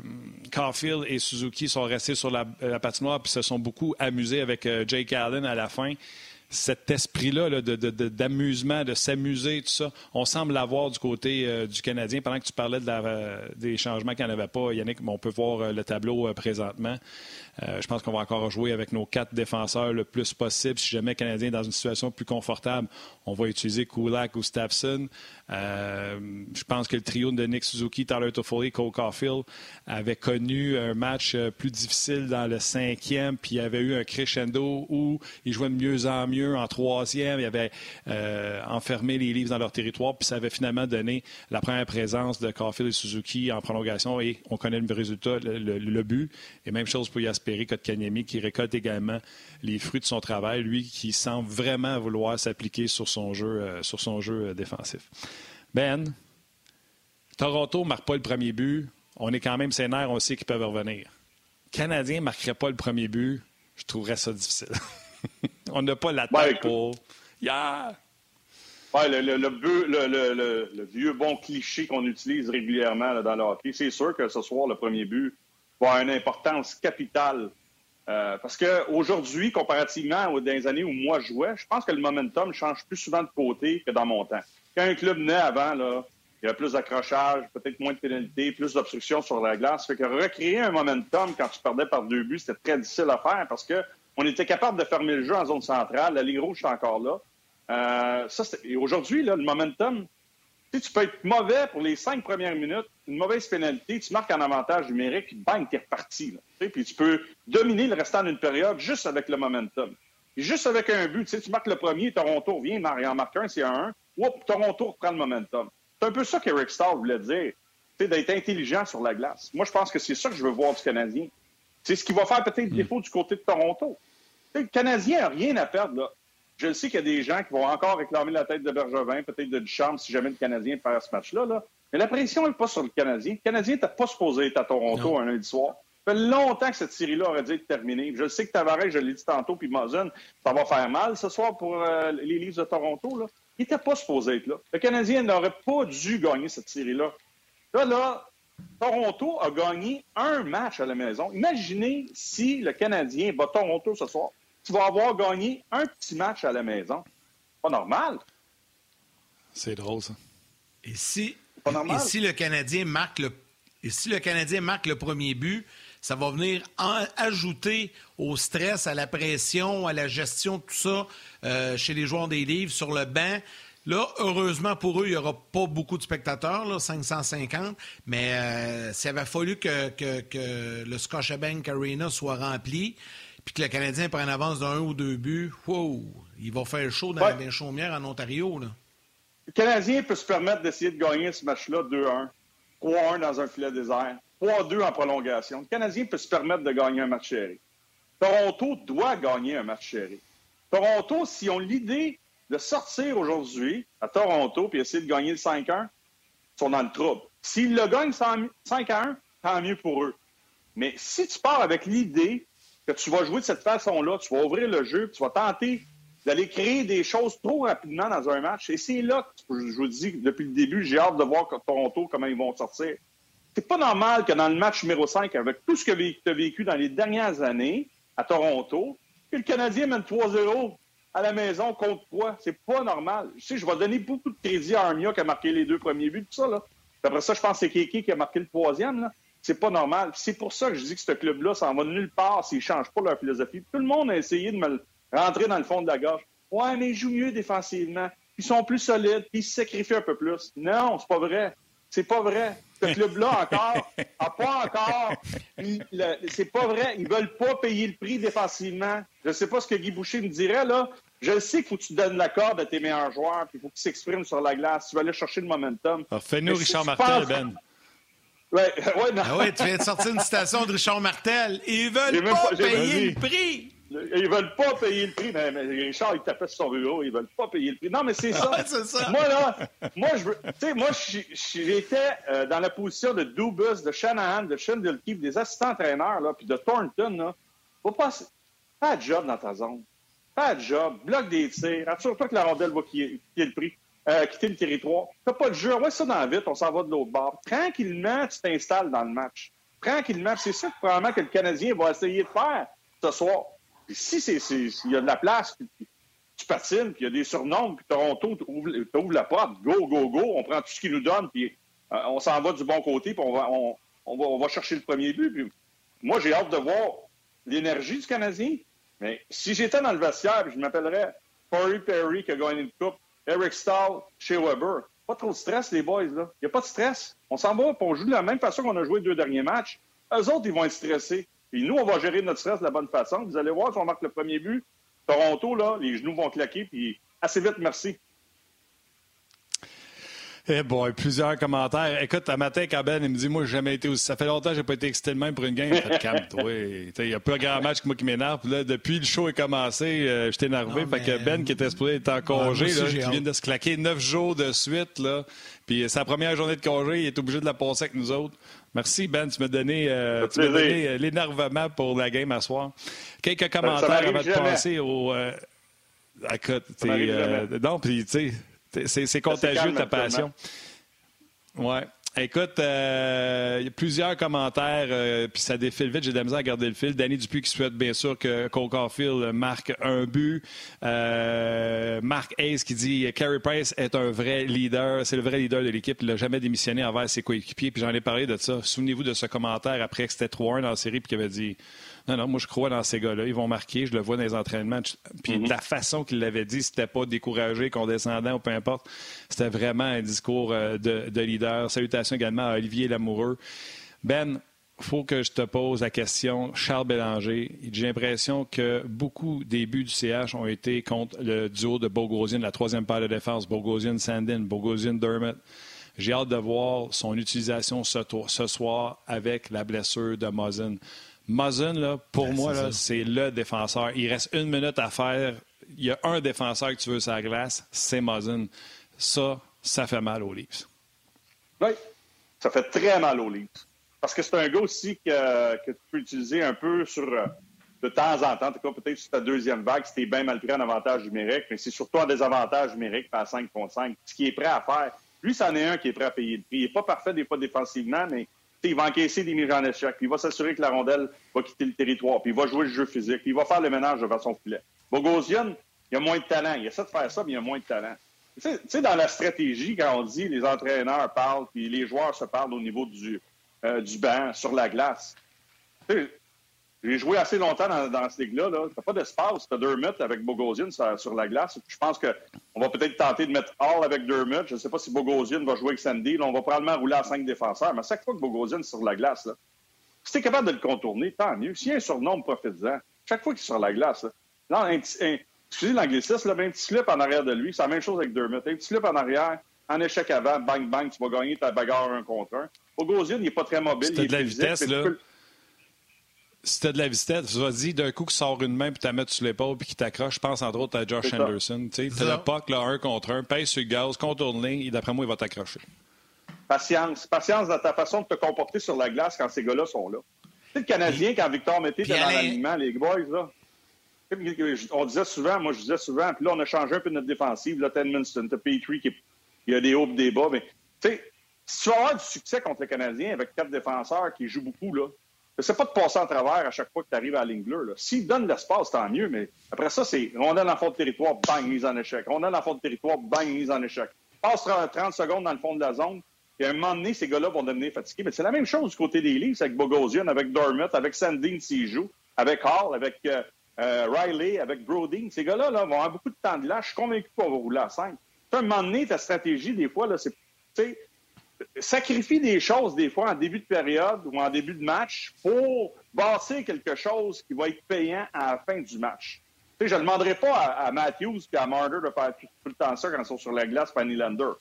Caulfield et Suzuki sont restés sur la, patinoire puis se sont beaucoup amusés avec euh, Jake Allen à la fin. Cet esprit-là d'amusement, de, s'amuser, tout ça, on semble l'avoir du côté du Canadien. Pendant que tu parlais des changements qu'il n'y en avait pas, Yannick, on peut voir le tableau présentement. Euh, je pense qu'on va encore jouer avec nos quatre défenseurs le plus possible. Si jamais Canadien est dans une situation plus confortable, on va utiliser Kulak ou Stapson. Euh, je pense que le trio de Nick Suzuki, Tyler Toffoli, Cole Caulfield avait connu un match euh, plus difficile dans le cinquième, puis il y avait eu un crescendo où ils jouaient de mieux en mieux en troisième. Ils avaient enfermé les livres dans leur territoire, puis ça avait finalement donné la première présence de Caulfield et Suzuki en prolongation, et on connaît le résultat, le, but. Et même chose pour Jasper Kotkaniemi, qui récolte également les fruits de son travail, lui qui semble vraiment vouloir s'appliquer sur son jeu, euh, sur son jeu euh, défensif. Ben, Toronto ne marque pas le premier but. On est quand même sénère, on sait qu'ils peuvent revenir. Canadien ne marquerait pas le premier but, je trouverais ça difficile. *laughs* on n'a pas la tête pour. Yeah!
le, le, le, vieux bon cliché qu'on utilise régulièrement dans le hockey, c'est sûr que ce soir, le premier but, va une importance capitale. Euh, parce qu'aujourd'hui, comparativement aux des années où moi je jouais, je pense que le momentum change plus souvent de côté que dans mon temps. Quand un club naît avant, là, il y a plus d'accrochage, peut-être moins de pénalités, plus d'obstruction sur la glace. Fait que recréer un momentum quand tu perdais par deux buts, c'était très difficile à faire parce que on était capable de fermer le jeu en zone centrale. La Ligue rouge est encore là. Euh, aujourd'hui, le momentum, tu peux être mauvais pour les cinq premières minutes, une mauvaise pénalité, tu marques un avantage numérique, puis bang, t'es reparti. puis tu peux dominer le restant d'une période juste avec le momentum. juste avec un but, tu marques le premier, Toronto revient, il en marque un, c'est un 1. Oups, Toronto reprend le momentum. C'est un peu ça qu'Eric Stahl voulait dire. d'être intelligent sur la glace. Moi, je pense que c'est ça que je veux voir du Canadien. C'est ce qui va faire peut-être mm. défaut du côté de Toronto. le Canadien n'a rien à perdre. Là. Je sais qu'il y a des gens qui vont encore réclamer la tête de Bergevin, peut-être de Duchamp, si jamais le Canadien perd ce match-là. Là. Mais la pression n'est pas sur le Canadien. Le Canadien n'était pas supposé être à Toronto un lundi soir. Ça fait longtemps que cette série-là aurait dû être terminée. Je sais que Tavares, je l'ai dit tantôt, puis Mozen, ça va faire mal ce soir pour euh, les Leafs de Toronto. Là. Il n'était pas supposé être là. Le Canadien n'aurait pas dû gagner cette série-là. Là, là, Toronto a gagné un match à la maison. Imaginez si le Canadien bat Toronto ce soir tu vas avoir gagné un petit match à la maison. Pas normal.
C'est drôle, ça.
Et si, et si le Canadien marque le et si le Canadien marque le premier but, ça va venir ajouter au stress, à la pression, à la gestion, tout ça euh, chez les joueurs des livres sur le banc. Là, heureusement pour eux, il n'y aura pas beaucoup de spectateurs, là, 550, mais euh, s'il avait fallu que, que, que le Scotiabank Arena soit rempli, puis que le Canadien prenne avance d'un ou deux buts, wow, il va faire chaud dans les chaumières en Ontario. Là.
Le Canadien peut se permettre d'essayer de gagner ce match-là 2-1, 3-1 dans un filet désert, 3-2 en prolongation. Le Canadien peut se permettre de gagner un match chéri. Toronto doit gagner un match chéri. Toronto, si on l'idée de sortir aujourd'hui à Toronto puis essayer de gagner le 5-1, ils sont dans le trouble. S'ils le gagnent 5-1, tant mieux pour eux. Mais si tu pars avec l'idée que tu vas jouer de cette façon-là, tu vas ouvrir le jeu, tu vas tenter d'aller créer des choses trop rapidement dans un match. Et c'est là que je vous dis depuis le début, j'ai hâte de voir Toronto, comment ils vont sortir. C'est pas normal que dans le match numéro 5, avec tout ce que tu as vécu dans les dernières années à Toronto, que le Canadien mène 3-0 à la maison contre toi. C'est pas normal. Je sais, je vais donner beaucoup de crédit à Armia qui a marqué les deux premiers buts, tout ça. Là. Après ça, je pense que c'est Kiki qui a marqué le troisième. Là. C'est pas normal. C'est pour ça que je dis que ce club-là, ça en va nulle part s'ils ne changent pas leur philosophie. Tout le monde a essayé de me rentrer dans le fond de la gorge. Ouais, mais ils jouent mieux défensivement. Ils sont plus solides, puis ils se sacrifient un peu plus. Non, c'est pas vrai. C'est pas vrai. Ce *laughs* club-là encore a pas encore. C'est pas vrai. Ils veulent pas payer le prix défensivement. Je sais pas ce que Guy Boucher me dirait là. Je sais qu'il faut que tu donnes la corde à tes meilleurs joueurs, puis il faut qu'ils s'expriment sur la glace. Tu vas aller chercher le momentum.
Fais-nous Richard Martel, Ben.
Ouais, *laughs* ouais, non.
Ah ouais, tu viens de sortir une citation de Richard Martel. Ils veulent pas, payer le prix.
Ils veulent pas payer le prix. Mais, Richard, il tapait sur son bureau. Ils veulent pas payer le prix. Non, mais c'est ça.
ça.
Moi, là, moi, je veux. Tu sais, moi, j'étais euh, dans la position de Dubus, de Shanahan, de Shindelkeep, des assistants entraîneurs, là, puis de Thornton, là. Faut pas. Pas de job dans ta zone. Pas de job. Bloque des tirs. Assure-toi que la rondelle va quitter le prix euh, quitter le territoire. T'as pas de jeu. Ouais, ça dans vite, on s'en va de l'autre bord. Tranquillement, tu t'installes dans le match. Tranquillement. C'est ça probablement que le Canadien va essayer de faire ce soir. si c'est, il y a de la place, tu patines, puis il y a des surnoms, puis Toronto t'ouvre la porte, go, go, go, on prend tout ce qu'il nous donne, puis euh, on s'en va du bon côté, puis on va, chercher le premier but. Puis moi, j'ai hâte de voir l'énergie du Canadien. Mais si j'étais dans le vestiaire, je m'appellerais Corey Perry qui a gagné une coupe, Eric Stahl chez Weber. Pas trop de stress, les boys, là. Il n'y a pas de stress. On s'en va, on joue de la même façon qu'on a joué les deux derniers matchs. Eux autres, ils vont être stressés. Puis nous, on va gérer notre stress de la bonne façon. Vous allez voir, si on marque le premier but, Toronto, là, les genoux vont claquer, puis assez vite, merci.
Eh boy, plusieurs commentaires. Écoute, un matin, quand Ben, il me dit Moi, j'ai jamais été aussi. Ça fait longtemps que j'ai pas été excité de même pour une game. Fait calme, *laughs* Il n'y a pas un grand match que moi qui m'énerve. Là, depuis le show est commencé, euh, j'étais énervé. fait que Ben, qui était supposé être en congé, là, qui vient de se claquer neuf jours de suite, là. Puis sa première journée de congé, il est obligé de la passer avec nous autres. Merci, Ben. Tu m'as donné, euh, donné euh, l'énervement pour la game à soir. Quelques commentaires avant de passer au. écoute, non, puis tu sais. C'est contagieux ta passion. Oui. Écoute, euh, il y a plusieurs commentaires, euh, puis ça défile vite. J'ai de la misère à garder le fil. Danny Dupuis qui souhaite bien sûr que Cole Caulfield marque un but. Euh, Mark Hayes qui dit Carey Price est un vrai leader. C'est le vrai leader de l'équipe. Il n'a jamais démissionné envers ses coéquipiers. Puis j'en ai parlé de ça. Souvenez-vous de ce commentaire après que c'était 3-1 dans la série, puis qu'il avait dit non, non, moi, je crois dans ces gars-là. Ils vont marquer. Je le vois dans les entraînements. Puis mhm. la façon qu'il l'avait dit, c'était pas découragé, condescendant ou peu importe. C'était vraiment un discours euh, de, leader. Salutations également à Olivier Lamoureux. Ben, faut que je te pose la question. Charles Bélanger, j'ai l'impression que beaucoup des buts du CH ont été contre le duo de Bogosian, la troisième paire de défense, Bogosian-Sandin, Bogosian-Dermott. J'ai hâte de voir son utilisation ce, ce soir avec la blessure de Muzzin. Muzzin, là, pour ben, moi, c'est le défenseur. Il reste une minute à faire. Il y a un défenseur que tu veux sur la glace, c'est Muzzin. Ça, ça fait mal aux Leafs.
Oui, ça fait très mal aux Leafs. Parce que c'est un gars aussi que, que, tu peux utiliser un peu sur euh, de temps en temps, en tout cas peut-être sur ta deuxième vague, si tu es bien mal pris en avantage numérique, mais c'est surtout en désavantage numérique à 5 contre 5. Ce qui est prêt à faire, lui, c'en est un qui est prêt à payer le prix. Il n'est pas parfait des fois défensivement, mais il va encaisser des mises en puis il va s'assurer que la rondelle va quitter le territoire, puis il va jouer le jeu physique, puis il va faire le ménage devant son filet. Bogosian, il a moins de talent. Il essaie de faire ça, mais il a moins de talent. Tu sais, dans la stratégie, quand on dit les entraîneurs parlent, puis les joueurs se parlent au niveau du, euh, du banc, sur la glace. J'ai joué assez longtemps dans, dans ce ligue-là. Là. T'as pas d'espace. T'as Dermott avec Bogosian sur, sur, la glace. Je pense qu'on va peut-être tenter de mettre Hall avec Dermott. Je ne sais pas si Bogosian va jouer avec Sandy. on va probablement rouler à cinq défenseurs. Mais à chaque fois que Bogosian est sur la glace, là, si tu es capable de le contourner, tant mieux. S'il y a un surnom, profite-en. Chaque fois qu'il est sur la glace, là, un, excusez l'anglicisme, un petit slip en arrière de lui, c'est la même chose avec Dermott. Un petit slip en arrière, en échec avant, bang, bang, tu vas gagner ta bagarre un contre un. Bogosian, il n'est pas très mobile.
C'est de la vitesse, là si t'as de la vitesse, vas-y, d'un coup, qui sort une main puis tu la mets sur l'épaule puis qui t'accroche, je pense entre autres à Josh Anderson. Tu as le puck, là, un contre un, pèse sur le gaz, contourne et d'après moi, il va t'accrocher.
Patience. Patience dans ta façon de te comporter sur la glace quand ces gars-là sont là. Tu sais, le Canadien, quand Victor Mété était dans l'alignement, les boys, là, on disait souvent, moi je disais souvent, puis là, on a changé un peu notre défensive. Là, Tenminson, t'as Petrie qui il y a des hauts et des bas, mais tu sais, si tu vas avoir du succès contre le Canadien avec quatre défenseurs qui jouent beaucoup, là, c'est pas de passer en travers à chaque fois que tu arrives à la ligne bleue. S'ils donnent l'espace, tant mieux, mais après ça, c'est rondelle en fond de territoire, bang, mise en échec. Rondelle en fond de territoire, bang, mise en échec. Passe 30 secondes dans le fond de la zone, et à un moment donné, ces gars-là vont devenir fatigués. Mais c'est la même chose du côté des Leafs avec Bogosian, avec Dormut, avec Sandin s'il joue, avec Hall, avec euh, euh, Riley, avec Brodeen. Ces gars-là là, vont avoir beaucoup de temps de là. Je suis convaincu qu'on va rouler à 5. À un moment donné, ta stratégie, des fois, là, c'est sacrifie des choses des fois en début de période ou en début de match pour bâtir quelque chose qui va être payant à la fin du match. je ne demanderai pas à, Matthews et à Marder de faire tout, le temps ça quand ils sont sur la glace par Nylander.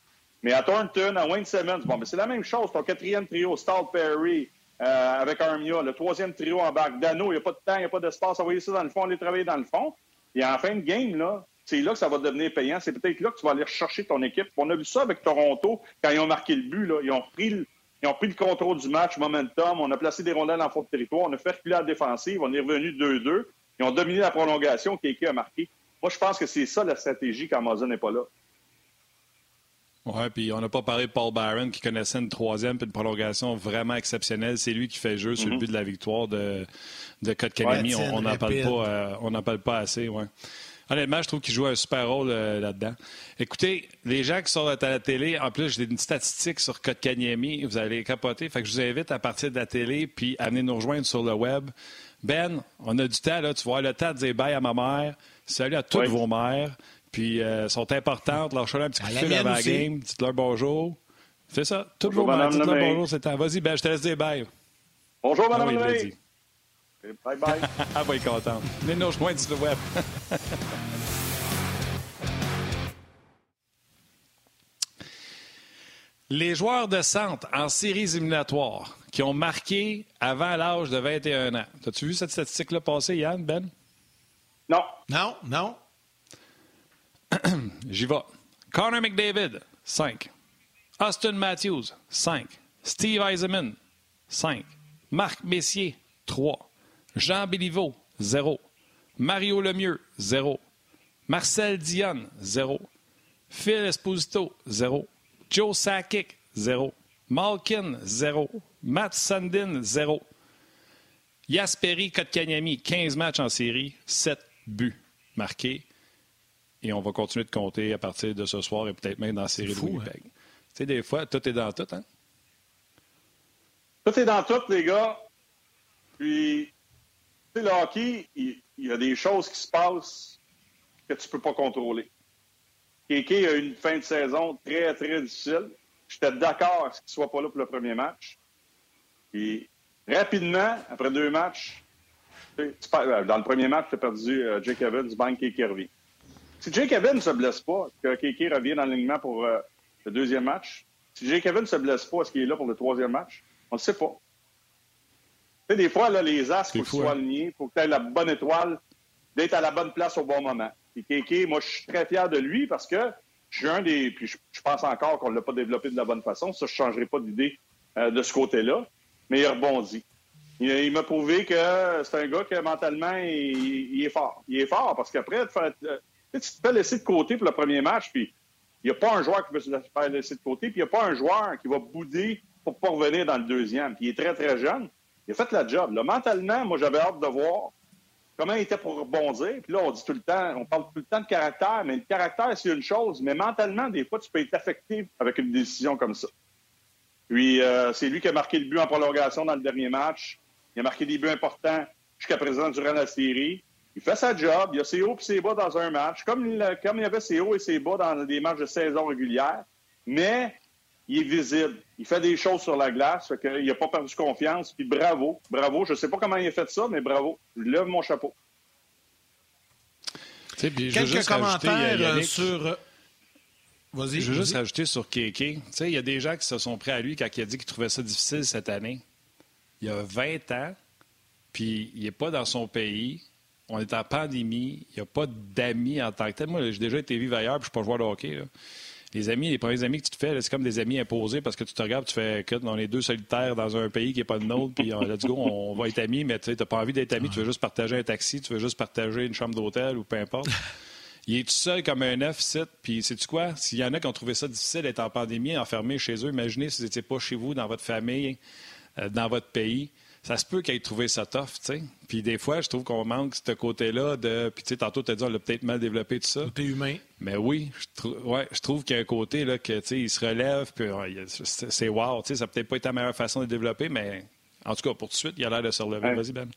Mais à Thornton, à Wayne Simmons, bon, mais c'est la même chose. Ton quatrième trio, Stahl Perry, euh, avec Armia, le troisième trio en bac, Dano, il n'y a pas de temps, il n'y a pas d'espace, envoyer ça dans le fond, aller travailler dans le fond. Et en fin de game, là, c'est là que ça va devenir payant. C'est peut-être là que tu vas aller chercher ton équipe. On a vu ça avec Toronto quand ils ont marqué le but. Là. Ils, ont pris le, ils ont pris le contrôle du match, momentum. On a placé des rondelles en fond de territoire. On a fait reculer la défensive. On est revenu 2-2. Ils ont dominé la prolongation. Kéké a marqué. Moi, je pense que c'est ça la stratégie quand Amazon n'est pas là.
Oui, puis on n'a pas parlé de Paul Barron qui connaissait une troisième puis une prolongation vraiment exceptionnelle. C'est lui qui fait jeu sur le mm-hmm. but de la victoire de, de Kotkaniemi. on n'en parle, pas, euh, parle pas assez. Ouais. Honnêtement, je trouve qu'il joue un super rôle euh, là-dedans. Écoutez, les gens qui sont à la télé, en plus, j'ai une statistique sur Kotkaniemi, vous allez capoter. Fait que je vous invite à partir de la télé puis à venir nous rejoindre sur le web. Ben, on a du temps, là. Tu vois, le temps de dire bye à ma mère. Salut à toutes vos mères. Puis, elles euh, sont importantes. leur leur un petit coup de fil avant la game. Dites-leur bonjour. Fais ça. Toutes vos mères. Dites-leur bonjour, c'est temps. Vas-y, Ben, je te laisse dire bye.
Bonjour, madame ah, oui, Bye bye. *laughs*
Elle va être contente. Venez nous rejoindre sur le web. *laughs* Les joueurs de centre en séries éliminatoires qui ont marqué avant l'âge de 21 ans. As-tu vu cette statistique-là passer, Yann, Ben?
Non.
Non, non. *clears throat*
J'y vais. Connor McDavid, 5. Austin Matthews, 5. Steve Eisenman, 5. Marc Messier, 3. Jean Béliveau, 0. Mario Lemieux, 0. Marcel Dionne, 0. Phil Esposito, 0. Joe Sakic, 0. Malkin, 0. Matt Sandin, 0. Yasperi Kotkaniemi, 15 matchs en série, 7 buts marqués. Et on va continuer de compter à partir de ce soir et peut-être même dans la série de Winnipeg. Hein? Tu sais, des fois, tout est dans tout, hein?
Tout est dans tout, les gars. Puis, le hockey, il, y a des choses qui se passent que tu ne peux pas contrôler. Kéké a eu une fin de saison très, très difficile. J'étais d'accord qu'il ne soit pas là pour le premier match. Puis, rapidement, après deux matchs, euh, dans le premier match, tu as perdu euh, Jake Evans, Bank Kéké revient. Si Jake Evans ne se blesse pas, que Kéké revient dans l'alignement pour euh, le deuxième match, Si Jay Kevin ne se blesse pas, est-ce qu'il est là pour le troisième match? On ne sait pas. Tu sais, des fois, là, les As, il faut soient hein? alignés, il faut que tu aies la bonne étoile, d'être à la bonne place au bon moment. Et Kéké, moi, je suis très fier de lui parce que je suis un des. Puis je, pense encore qu'on ne l'a pas développé de la bonne façon. Ça, je ne changerai pas d'idée euh, de ce côté-là. Mais il rebondit. Il, m'a prouvé que c'est un gars que mentalement, il, est fort. Il est fort parce qu'après, euh, tu te fais laisser de côté pour le premier match, puis il n'y a pas un joueur qui va se faire laisser de côté, puis il n'y a pas un joueur qui va bouder pour ne pas revenir dans le deuxième. Puis il est très, très jeune. Il a fait la job. Mentalement, moi, j'avais hâte de voir comment il était pour rebondir. Puis là, on dit tout le temps, on parle tout le temps de caractère, mais le caractère, c'est une chose. Mais mentalement, des fois, tu peux être affecté avec une décision comme ça. Puis, euh, c'est lui qui a marqué le but en prolongation dans le dernier match. Il a marqué des buts importants jusqu'à présent durant la série. Il fait sa job. Il a ses hauts et ses bas dans un match, comme il, comme il avait ses hauts et ses bas dans des matchs de saison régulière. Mais il est visible. Il fait des choses sur la glace. Fait qu'il n'a pas perdu confiance. Puis bravo. Bravo. Je ne sais pas comment il a fait ça, mais bravo. Je lève mon chapeau.
Quelques commentaires euh, sur. Euh,
vas-y. Je veux juste rajouter sur Kéké. Il y a des gens qui se sont pris à lui quand il a dit qu'il trouvait ça difficile cette année il y a 20 ans, puis il n'est pas dans son pays. On est en pandémie. Il n'y a pas d'amis en tant que tel. Moi, j'ai déjà été vivre ailleurs, puis je ne suis pas joueur de hockey. Les amis, les premiers amis que tu te fais, c'est comme des amis imposés parce que tu te regardes, tu fais que on est deux solitaires dans un pays qui n'est pas le nôtre, puis on, let's go, on va être amis, mais tu n'as pas envie d'être amis, tu veux juste partager un taxi, tu veux juste partager une chambre d'hôtel ou peu importe. *laughs* Il est tout seul comme un œuf, site. Puis, sais-tu quoi? S'il y en a qui ont trouvé ça difficile d'être en pandémie, enfermé chez eux, imaginez si vous n'étiez pas chez vous, dans votre famille, euh, dans votre pays. Ça se peut qu'ils aient trouvé ça tough, tu sais. Puis des fois, je trouve qu'on manque ce côté-là de. Puis tu sais, tantôt, tu as dit, on l'a peut-être mal développé, tout ça.
Côté humain.
Mais oui, je, ouais, je trouve qu'il y a un côté, là, que, tu sais, il se relève, puis c'est wow, tu sais. Ça peut-être pas être la meilleure façon de développer, mais en tout cas, pour tout de suite, il a l'air de se relever. Vas-y, Ben.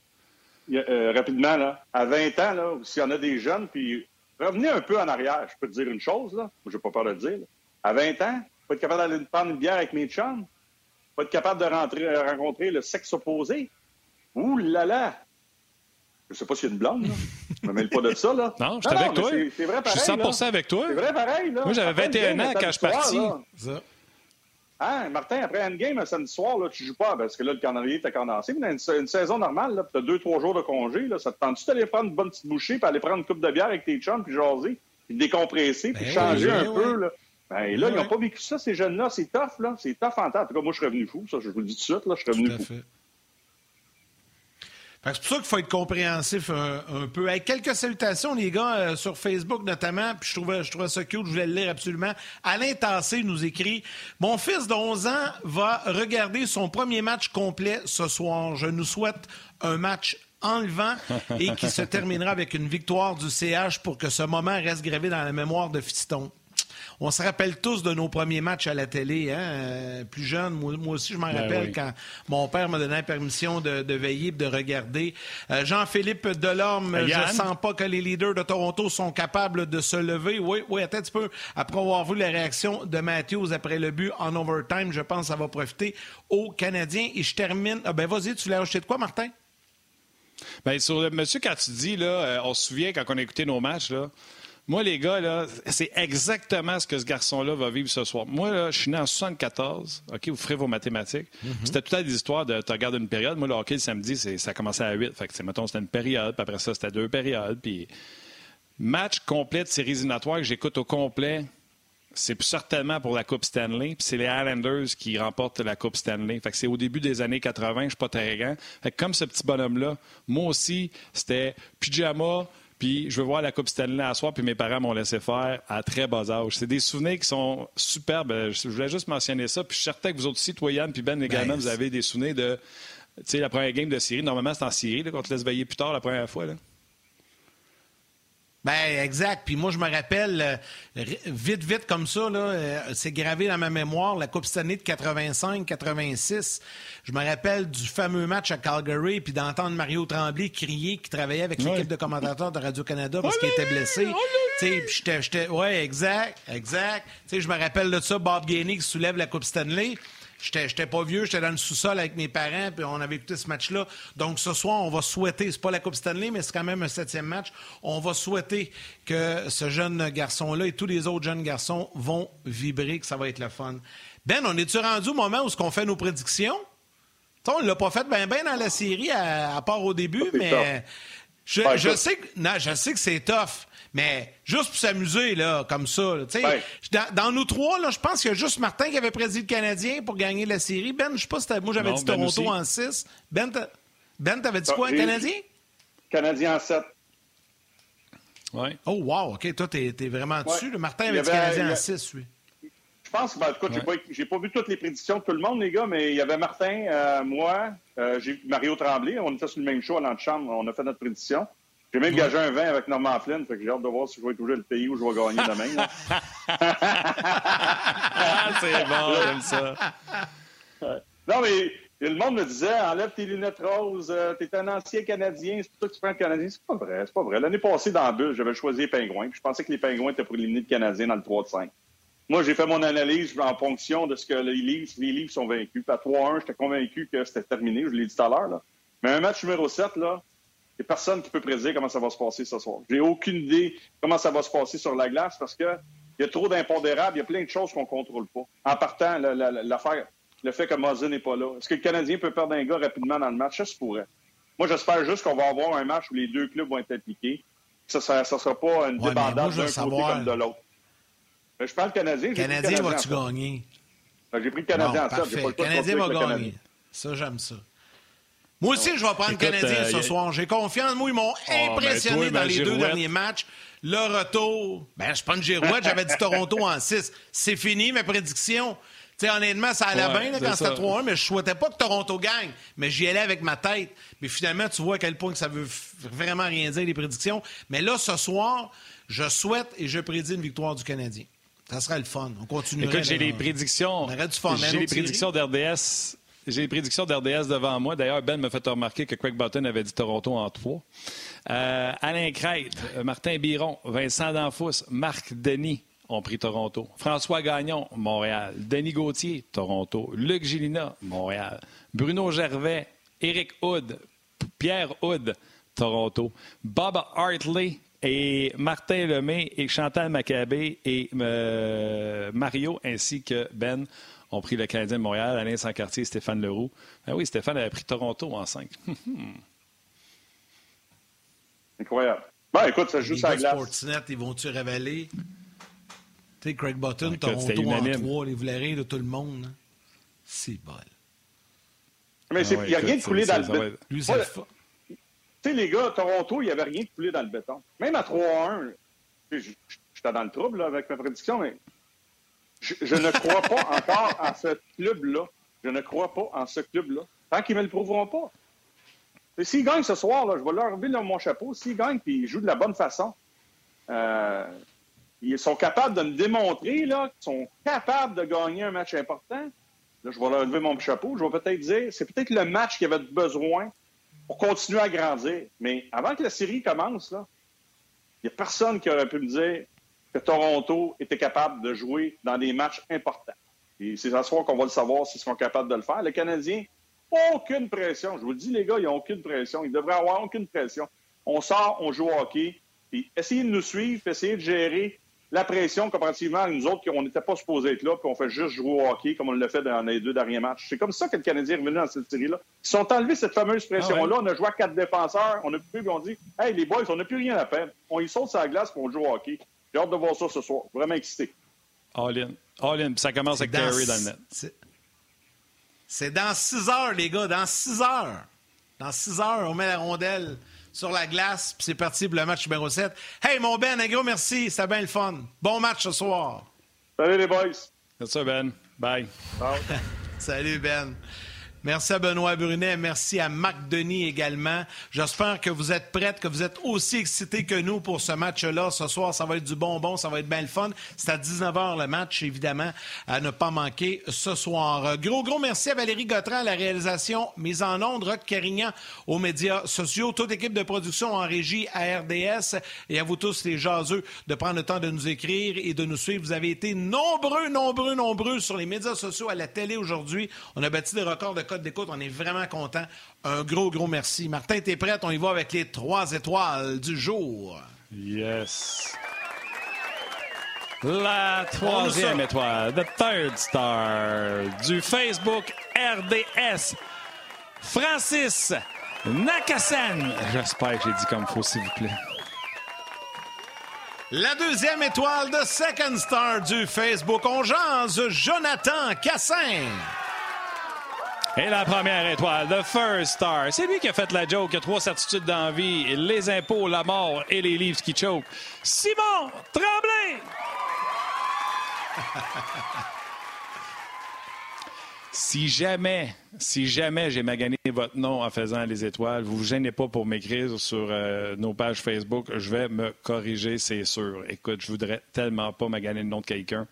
Euh, rapidement, là, à 20 ans, là, s'il y en a des jeunes, puis revenez un peu en arrière. Je peux te dire une chose, là. Je n'ai pas peur de le dire. À 20 ans, faut être capable d'aller prendre une bière avec mes chums pas être capable de rentrer, euh, rencontrer le sexe opposé. Ouh là là! Je sais pas s'il y a une blonde, là. Je me mêle pas de ça, là. *laughs*
Non, je suis avec toi.
C'est vrai pareil.
Je suis 100 avec toi.
C'est vrai pareil, là.
Moi, j'avais 21 ans quand je suis parti.
Hein, Martin, après un game un samedi soir, là, tu joues pas parce que là, le calendrier était condensé. Mais dans une, saison normale, tu as deux, trois jours de congé. Là, ça te tente-tu d'aller prendre une bonne petite bouchée, puis aller prendre une coupe de bière avec tes chums, puis jaser, puis décompresser, puis ben changer un peu. Là? Ben, là, ils n'ont pas vécu ça, ces jeunes-là. C'est tough, là. C'est tough en temps. En tout cas, moi, je suis revenu fou, ça, je vous le dis tout de suite, là. Je suis revenu fou.
C'est pour ça qu'il faut être compréhensif un, peu. Avec quelques salutations, les gars, euh, sur Facebook notamment, puis je trouvais, je trouvais ça cute, je voulais le lire absolument. Alain Tassé nous écrit Mon fils de 11 ans va regarder son premier match complet ce soir. Je nous souhaite un match enlevant et qui se *laughs* terminera avec une victoire du CH pour que ce moment reste gravé dans la mémoire de Fiston on se rappelle tous de nos premiers matchs à la télé, hein? Euh, plus jeune. Moi, aussi, je m'en ben rappelle quand mon père m'a donné la permission de, veiller et de regarder. Euh, Jean-Philippe Delorme, ben, je ne sens pas que les leaders de Toronto sont capables de se lever. Oui, oui, attends un petit peu. Après avoir vu la réaction de Matthews après le but en overtime, je pense que ça va profiter aux Canadiens. Et je termine. Ah, ben, vas-y, tu l'as acheté de quoi, Martin?
Bien, sur monsieur, quand tu dis, là, euh, on se souvient quand on a écouté nos matchs, là, moi, les gars, là, c'est exactement ce que ce garçon-là va vivre ce soir. Moi, là, je suis né en 74. OK, vous ferez vos mathématiques. Mhm. C'était tout à des histoires de tu regardes une période. Moi, le hockey, le samedi, ça commençait à 8. Fait que, mettons, c'était une période. Puis après ça, c'était deux périodes. Puis match complet de séries éliminatoires que j'écoute au complet, c'est certainement pour la Coupe Stanley. Puis c'est les Islanders qui remportent la Coupe Stanley. Fait que c'est au début des années 80. Je suis pas très grand. Fait que comme ce petit bonhomme-là, moi aussi, c'était pyjama puis je veux voir la Coupe Stanley à soir, puis mes parents m'ont laissé faire à très bas âge. C'est des souvenirs qui sont superbes. Je voulais juste mentionner ça. Puis je suis certain que vous autres aussi, toi, Yann, puis Ben également, vous avez des souvenirs de tu sais, la première game de Syrie. Normalement, c'est en Syrie, là, qu'on te laisse veiller plus tard la première fois. Là.
Ben exact. Puis moi, je me rappelle, euh, vite, vite comme ça, là, euh, c'est gravé dans ma mémoire, la Coupe Stanley de 85-86. Je me rappelle du fameux match à Calgary, puis d'entendre Mario Tremblay crier, qui travaillait avec l'équipe de commentateurs de Radio-Canada parce qu'il était blessé. Tu sais, j'étais... Ouais, exact, exact. Je me rappelle de ça, Bob Gainey qui soulève la Coupe Stanley. J'étais pas vieux, j'étais dans le sous-sol avec mes parents, puis on avait écouté ce match-là. Donc ce soir, on va souhaiter, c'est pas la Coupe Stanley, mais c'est quand même un septième match. On va souhaiter que ce jeune garçon-là et tous les autres jeunes garçons vont vibrer, que ça va être le fun. Ben, on est-tu rendu au moment où on fait nos prédictions? on ne l'a pas fait bien ben dans la série, à, part au début, mais je, je, sais que, non, je sais que c'est tough. Mais juste pour s'amuser, là, comme ça. dans, nous trois, là, je pense qu'il y a juste Martin qui avait prédit le Canadien pour gagner la série. Ben, je sais pas si moi j'avais dit ben Toronto en 6. Ben, ben t'avais dit quoi, un Canadien?
Canadien en 7.
Ouais.
Oh, wow, OK. Toi, t'es es vraiment dessus. Martin avait, dit Canadien en 6, oui.
Je pense, ben, en tout cas, j'ai pas, pas, vu toutes les prédictions de tout le monde, les gars, mais il y avait Martin, euh, moi, euh, j'ai Mario Tremblay. On était sur le même show à l'antichambre. On a fait notre prédiction. J'ai même gagé un vin avec Norman Flynn, fait que j'ai hâte de voir si je vais toucher le pays où je vais gagner demain.
c'est bon, *laughs* j'aime ça.
Non, mais le monde me disait enlève tes lunettes roses, euh, t'es un ancien Canadien, c'est pour ça que tu prends le Canadien. C'est pas vrai, c'est pas vrai. L'année passée, dans la bulle, j'avais choisi les Pingouins, puis je pensais que les Pingouins étaient pour éliminer le Canadien dans le 3 de 5. Moi, j'ai fait mon analyse en fonction de ce que les livres, les livres sont vaincus. Puis à 3-1, j'étais convaincu que c'était terminé, je l'ai dit tout à l'heure. Mais un match numéro 7, là, il n'y a personne qui peut prédire comment ça va se passer ce soir. J'ai aucune idée comment ça va se passer sur la glace parce qu'il y a trop d'impondérables, il y a plein de choses qu'on ne contrôle pas. En partant, l'affaire, le fait que Mosin n'est pas là. Est-ce que le Canadien peut perdre un gars rapidement dans le match? Ça se pourrait. Moi, j'espère juste qu'on va avoir un match où les deux clubs vont être impliqués. Ça ne sera, pas une débandade d'un côté comme de l'autre. je parle Canadien.
Le Canadien va-tu gagner?
J'ai pris le Canadien en tête.
Le Canadien va gagner. Ça, j'aime ça. Moi aussi, je vais prendre le Canadien euh, ce soir. J'ai confiance. Moi, ils m'ont ah, ben, impressionné dans les deux derniers matchs. Le retour, ben, je prends une girouette. J'avais dit Toronto en 6. C'est fini, mes prédictions. honnêtement, ça allait bien quand c'était 3-1, mais je souhaitais pas que Toronto gagne. Mais j'y allais avec ma tête. Mais finalement, tu vois à quel point que ça veut vraiment rien dire, les prédictions. Mais là, ce soir, je souhaite et je prédis une victoire du Canadien. Ça sera le fun. On continue.
Écoute, j'ai les prédictions. J'ai les prédictions d'RDS j'ai les prédictions d'RDS devant moi. D'ailleurs, Ben m'a fait remarquer que Craig Button avait dit Toronto en trois. Euh, Alain Crête, Martin Biron, Vincent Danfous, Marc Denis ont pris Toronto. François Gagnon, Montréal. Denis Gauthier, Toronto. Luc Gilina, Montréal. Bruno Gervais, Eric Hood, Pierre Hood, Toronto. Bob Hartley et Martin Lemay et Chantal Maccabé et euh, Mario ainsi que Ben ont pris le Canadien de Montréal, Alain Sancartier, Stéphane Leroux. Ah oui, Stéphane avait pris Toronto en 5. *laughs*
Incroyable. Ben, écoute, ça joue la glace.
Sportsnet, ils vont-tu révéler? Tu sais, Craig Button, ah, Toronto en 3, les voulez de tout le monde. Hein? C'est bol.
Mais il n'y a rien de coulé dans le béton. Tu sais, les gars, Toronto, il n'y avait rien de coulé dans le béton. Même à 3-1, j'étais dans le trouble avec ma prédiction, mais je, ne crois pas encore en ce club-là. Je ne crois pas en ce club-là. Tant qu'ils ne me le prouveront pas. S'ils gagnent ce soir, là, je vais leur enlever mon chapeau. S'ils gagnent et ils jouent de la bonne façon, euh, ils sont capables de me démontrer qu'ils sont capables de gagner un match important. Là, je vais leur lever mon chapeau. Je vais peut-être dire c'est peut-être le match qui avait besoin pour continuer à grandir. Mais avant que la série commence, il n'y a personne qui aurait pu me dire que Toronto était capable de jouer dans des matchs importants. Et c'est ce soir qu'on va le savoir s'ils seront capables de le faire. Les Canadiens, aucune pression. Je vous le dis, les gars, ils n'ont aucune pression. Ils devraient avoir aucune pression. On sort, on joue au hockey. Puis essayez de nous suivre, essayez de gérer la pression comparativement à nous autres qui n'était pas supposés être là, puis on fait juste jouer au hockey comme on l'a fait dans les deux derniers matchs. C'est comme ça que le Canadien est revenu dans cette série-là. Ils sont enlevés cette fameuse pression-là. Ah on a joué à quatre défenseurs. On a pu, on dit Hey, les boys, on n'a plus rien à faire. On y saute sur la glace, pour on joue au hockey. J'ai hâte de voir ça ce soir. Vraiment excité.
All in. All in. Ça commence avec Terry dans le net.
C'est dans 6 heures, les gars. Dans 6 heures. Dans 6 heures, on met la rondelle sur la glace, puis c'est parti pour le match numéro 7. Hey, mon Ben, un gros merci. C'était bien le fun. Bon match ce soir.
Salut, les boys.
Merci, Ben. Bye. *laughs*
Salut, Ben. Merci à Benoît Brunet. Merci à Marc Denis également. J'espère que vous êtes prêts, que vous êtes aussi excités que nous pour ce match-là. Ce soir, ça va être du bonbon, ça va être bien le fun. C'est à 19h le match, évidemment, à ne pas manquer ce soir. Gros, gros merci à Valérie Gautran à la réalisation, mise en onde, Rock Carignan aux médias sociaux, toute équipe de production en régie à RDS et à vous tous les jaseux de prendre le temps de nous écrire et de nous suivre. Vous avez été nombreux, nombreux, nombreux sur les médias sociaux, à la télé aujourd'hui. On a bâti des records de d'écoute. On est vraiment content. Un gros, gros merci. Martin, t'es prêt? On y va avec les trois étoiles du jour.
Yes. La troisième étoile, the third star du Facebook RDS. Francis Nakasen. J'espère que j'ai dit comme faut, s'il vous plaît.
La deuxième étoile de Second Star du Facebook On jase, Jonathan Cassin.
Et la première étoile, The First Star. C'est lui qui a fait la joke. Il a trois certitudes d'envie. Les impôts, la mort et les livres qui choquent. Simon Tremblay! *laughs* Si jamais, si jamais j'ai magané votre nom en faisant les étoiles, vous vous gênez pas pour m'écrire sur euh, nos pages Facebook. Je vais me corriger, c'est sûr. Écoute, je voudrais tellement pas maganer le nom de quelqu'un.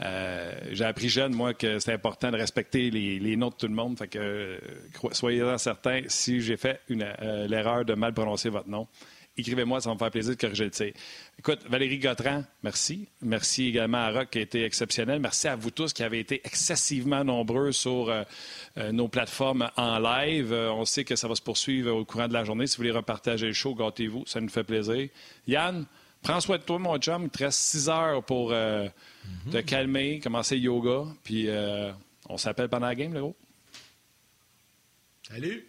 Euh, j'ai appris jeune, moi, que c'est important de respecter les, noms de tout le monde. Euh, soyez-en certains, si j'ai fait l'erreur de mal prononcer votre nom, écrivez-moi, ça va me faire plaisir de corriger le tir. Écoute, Valérie Gautran, merci. Merci également à Rock qui a été exceptionnel. Merci à vous tous qui avez été excessivement nombreux sur euh, euh, nos plateformes en live. Euh, on sait que ça va se poursuivre au courant de la journée. Si vous voulez repartager le show, gâtez-vous, ça nous fait plaisir. Yann, prends soin de toi, mon chum. Il te reste six heures pour mhm. te calmer, commencer le yoga. Puis on s'appelle pendant la game, le gros.
Salut!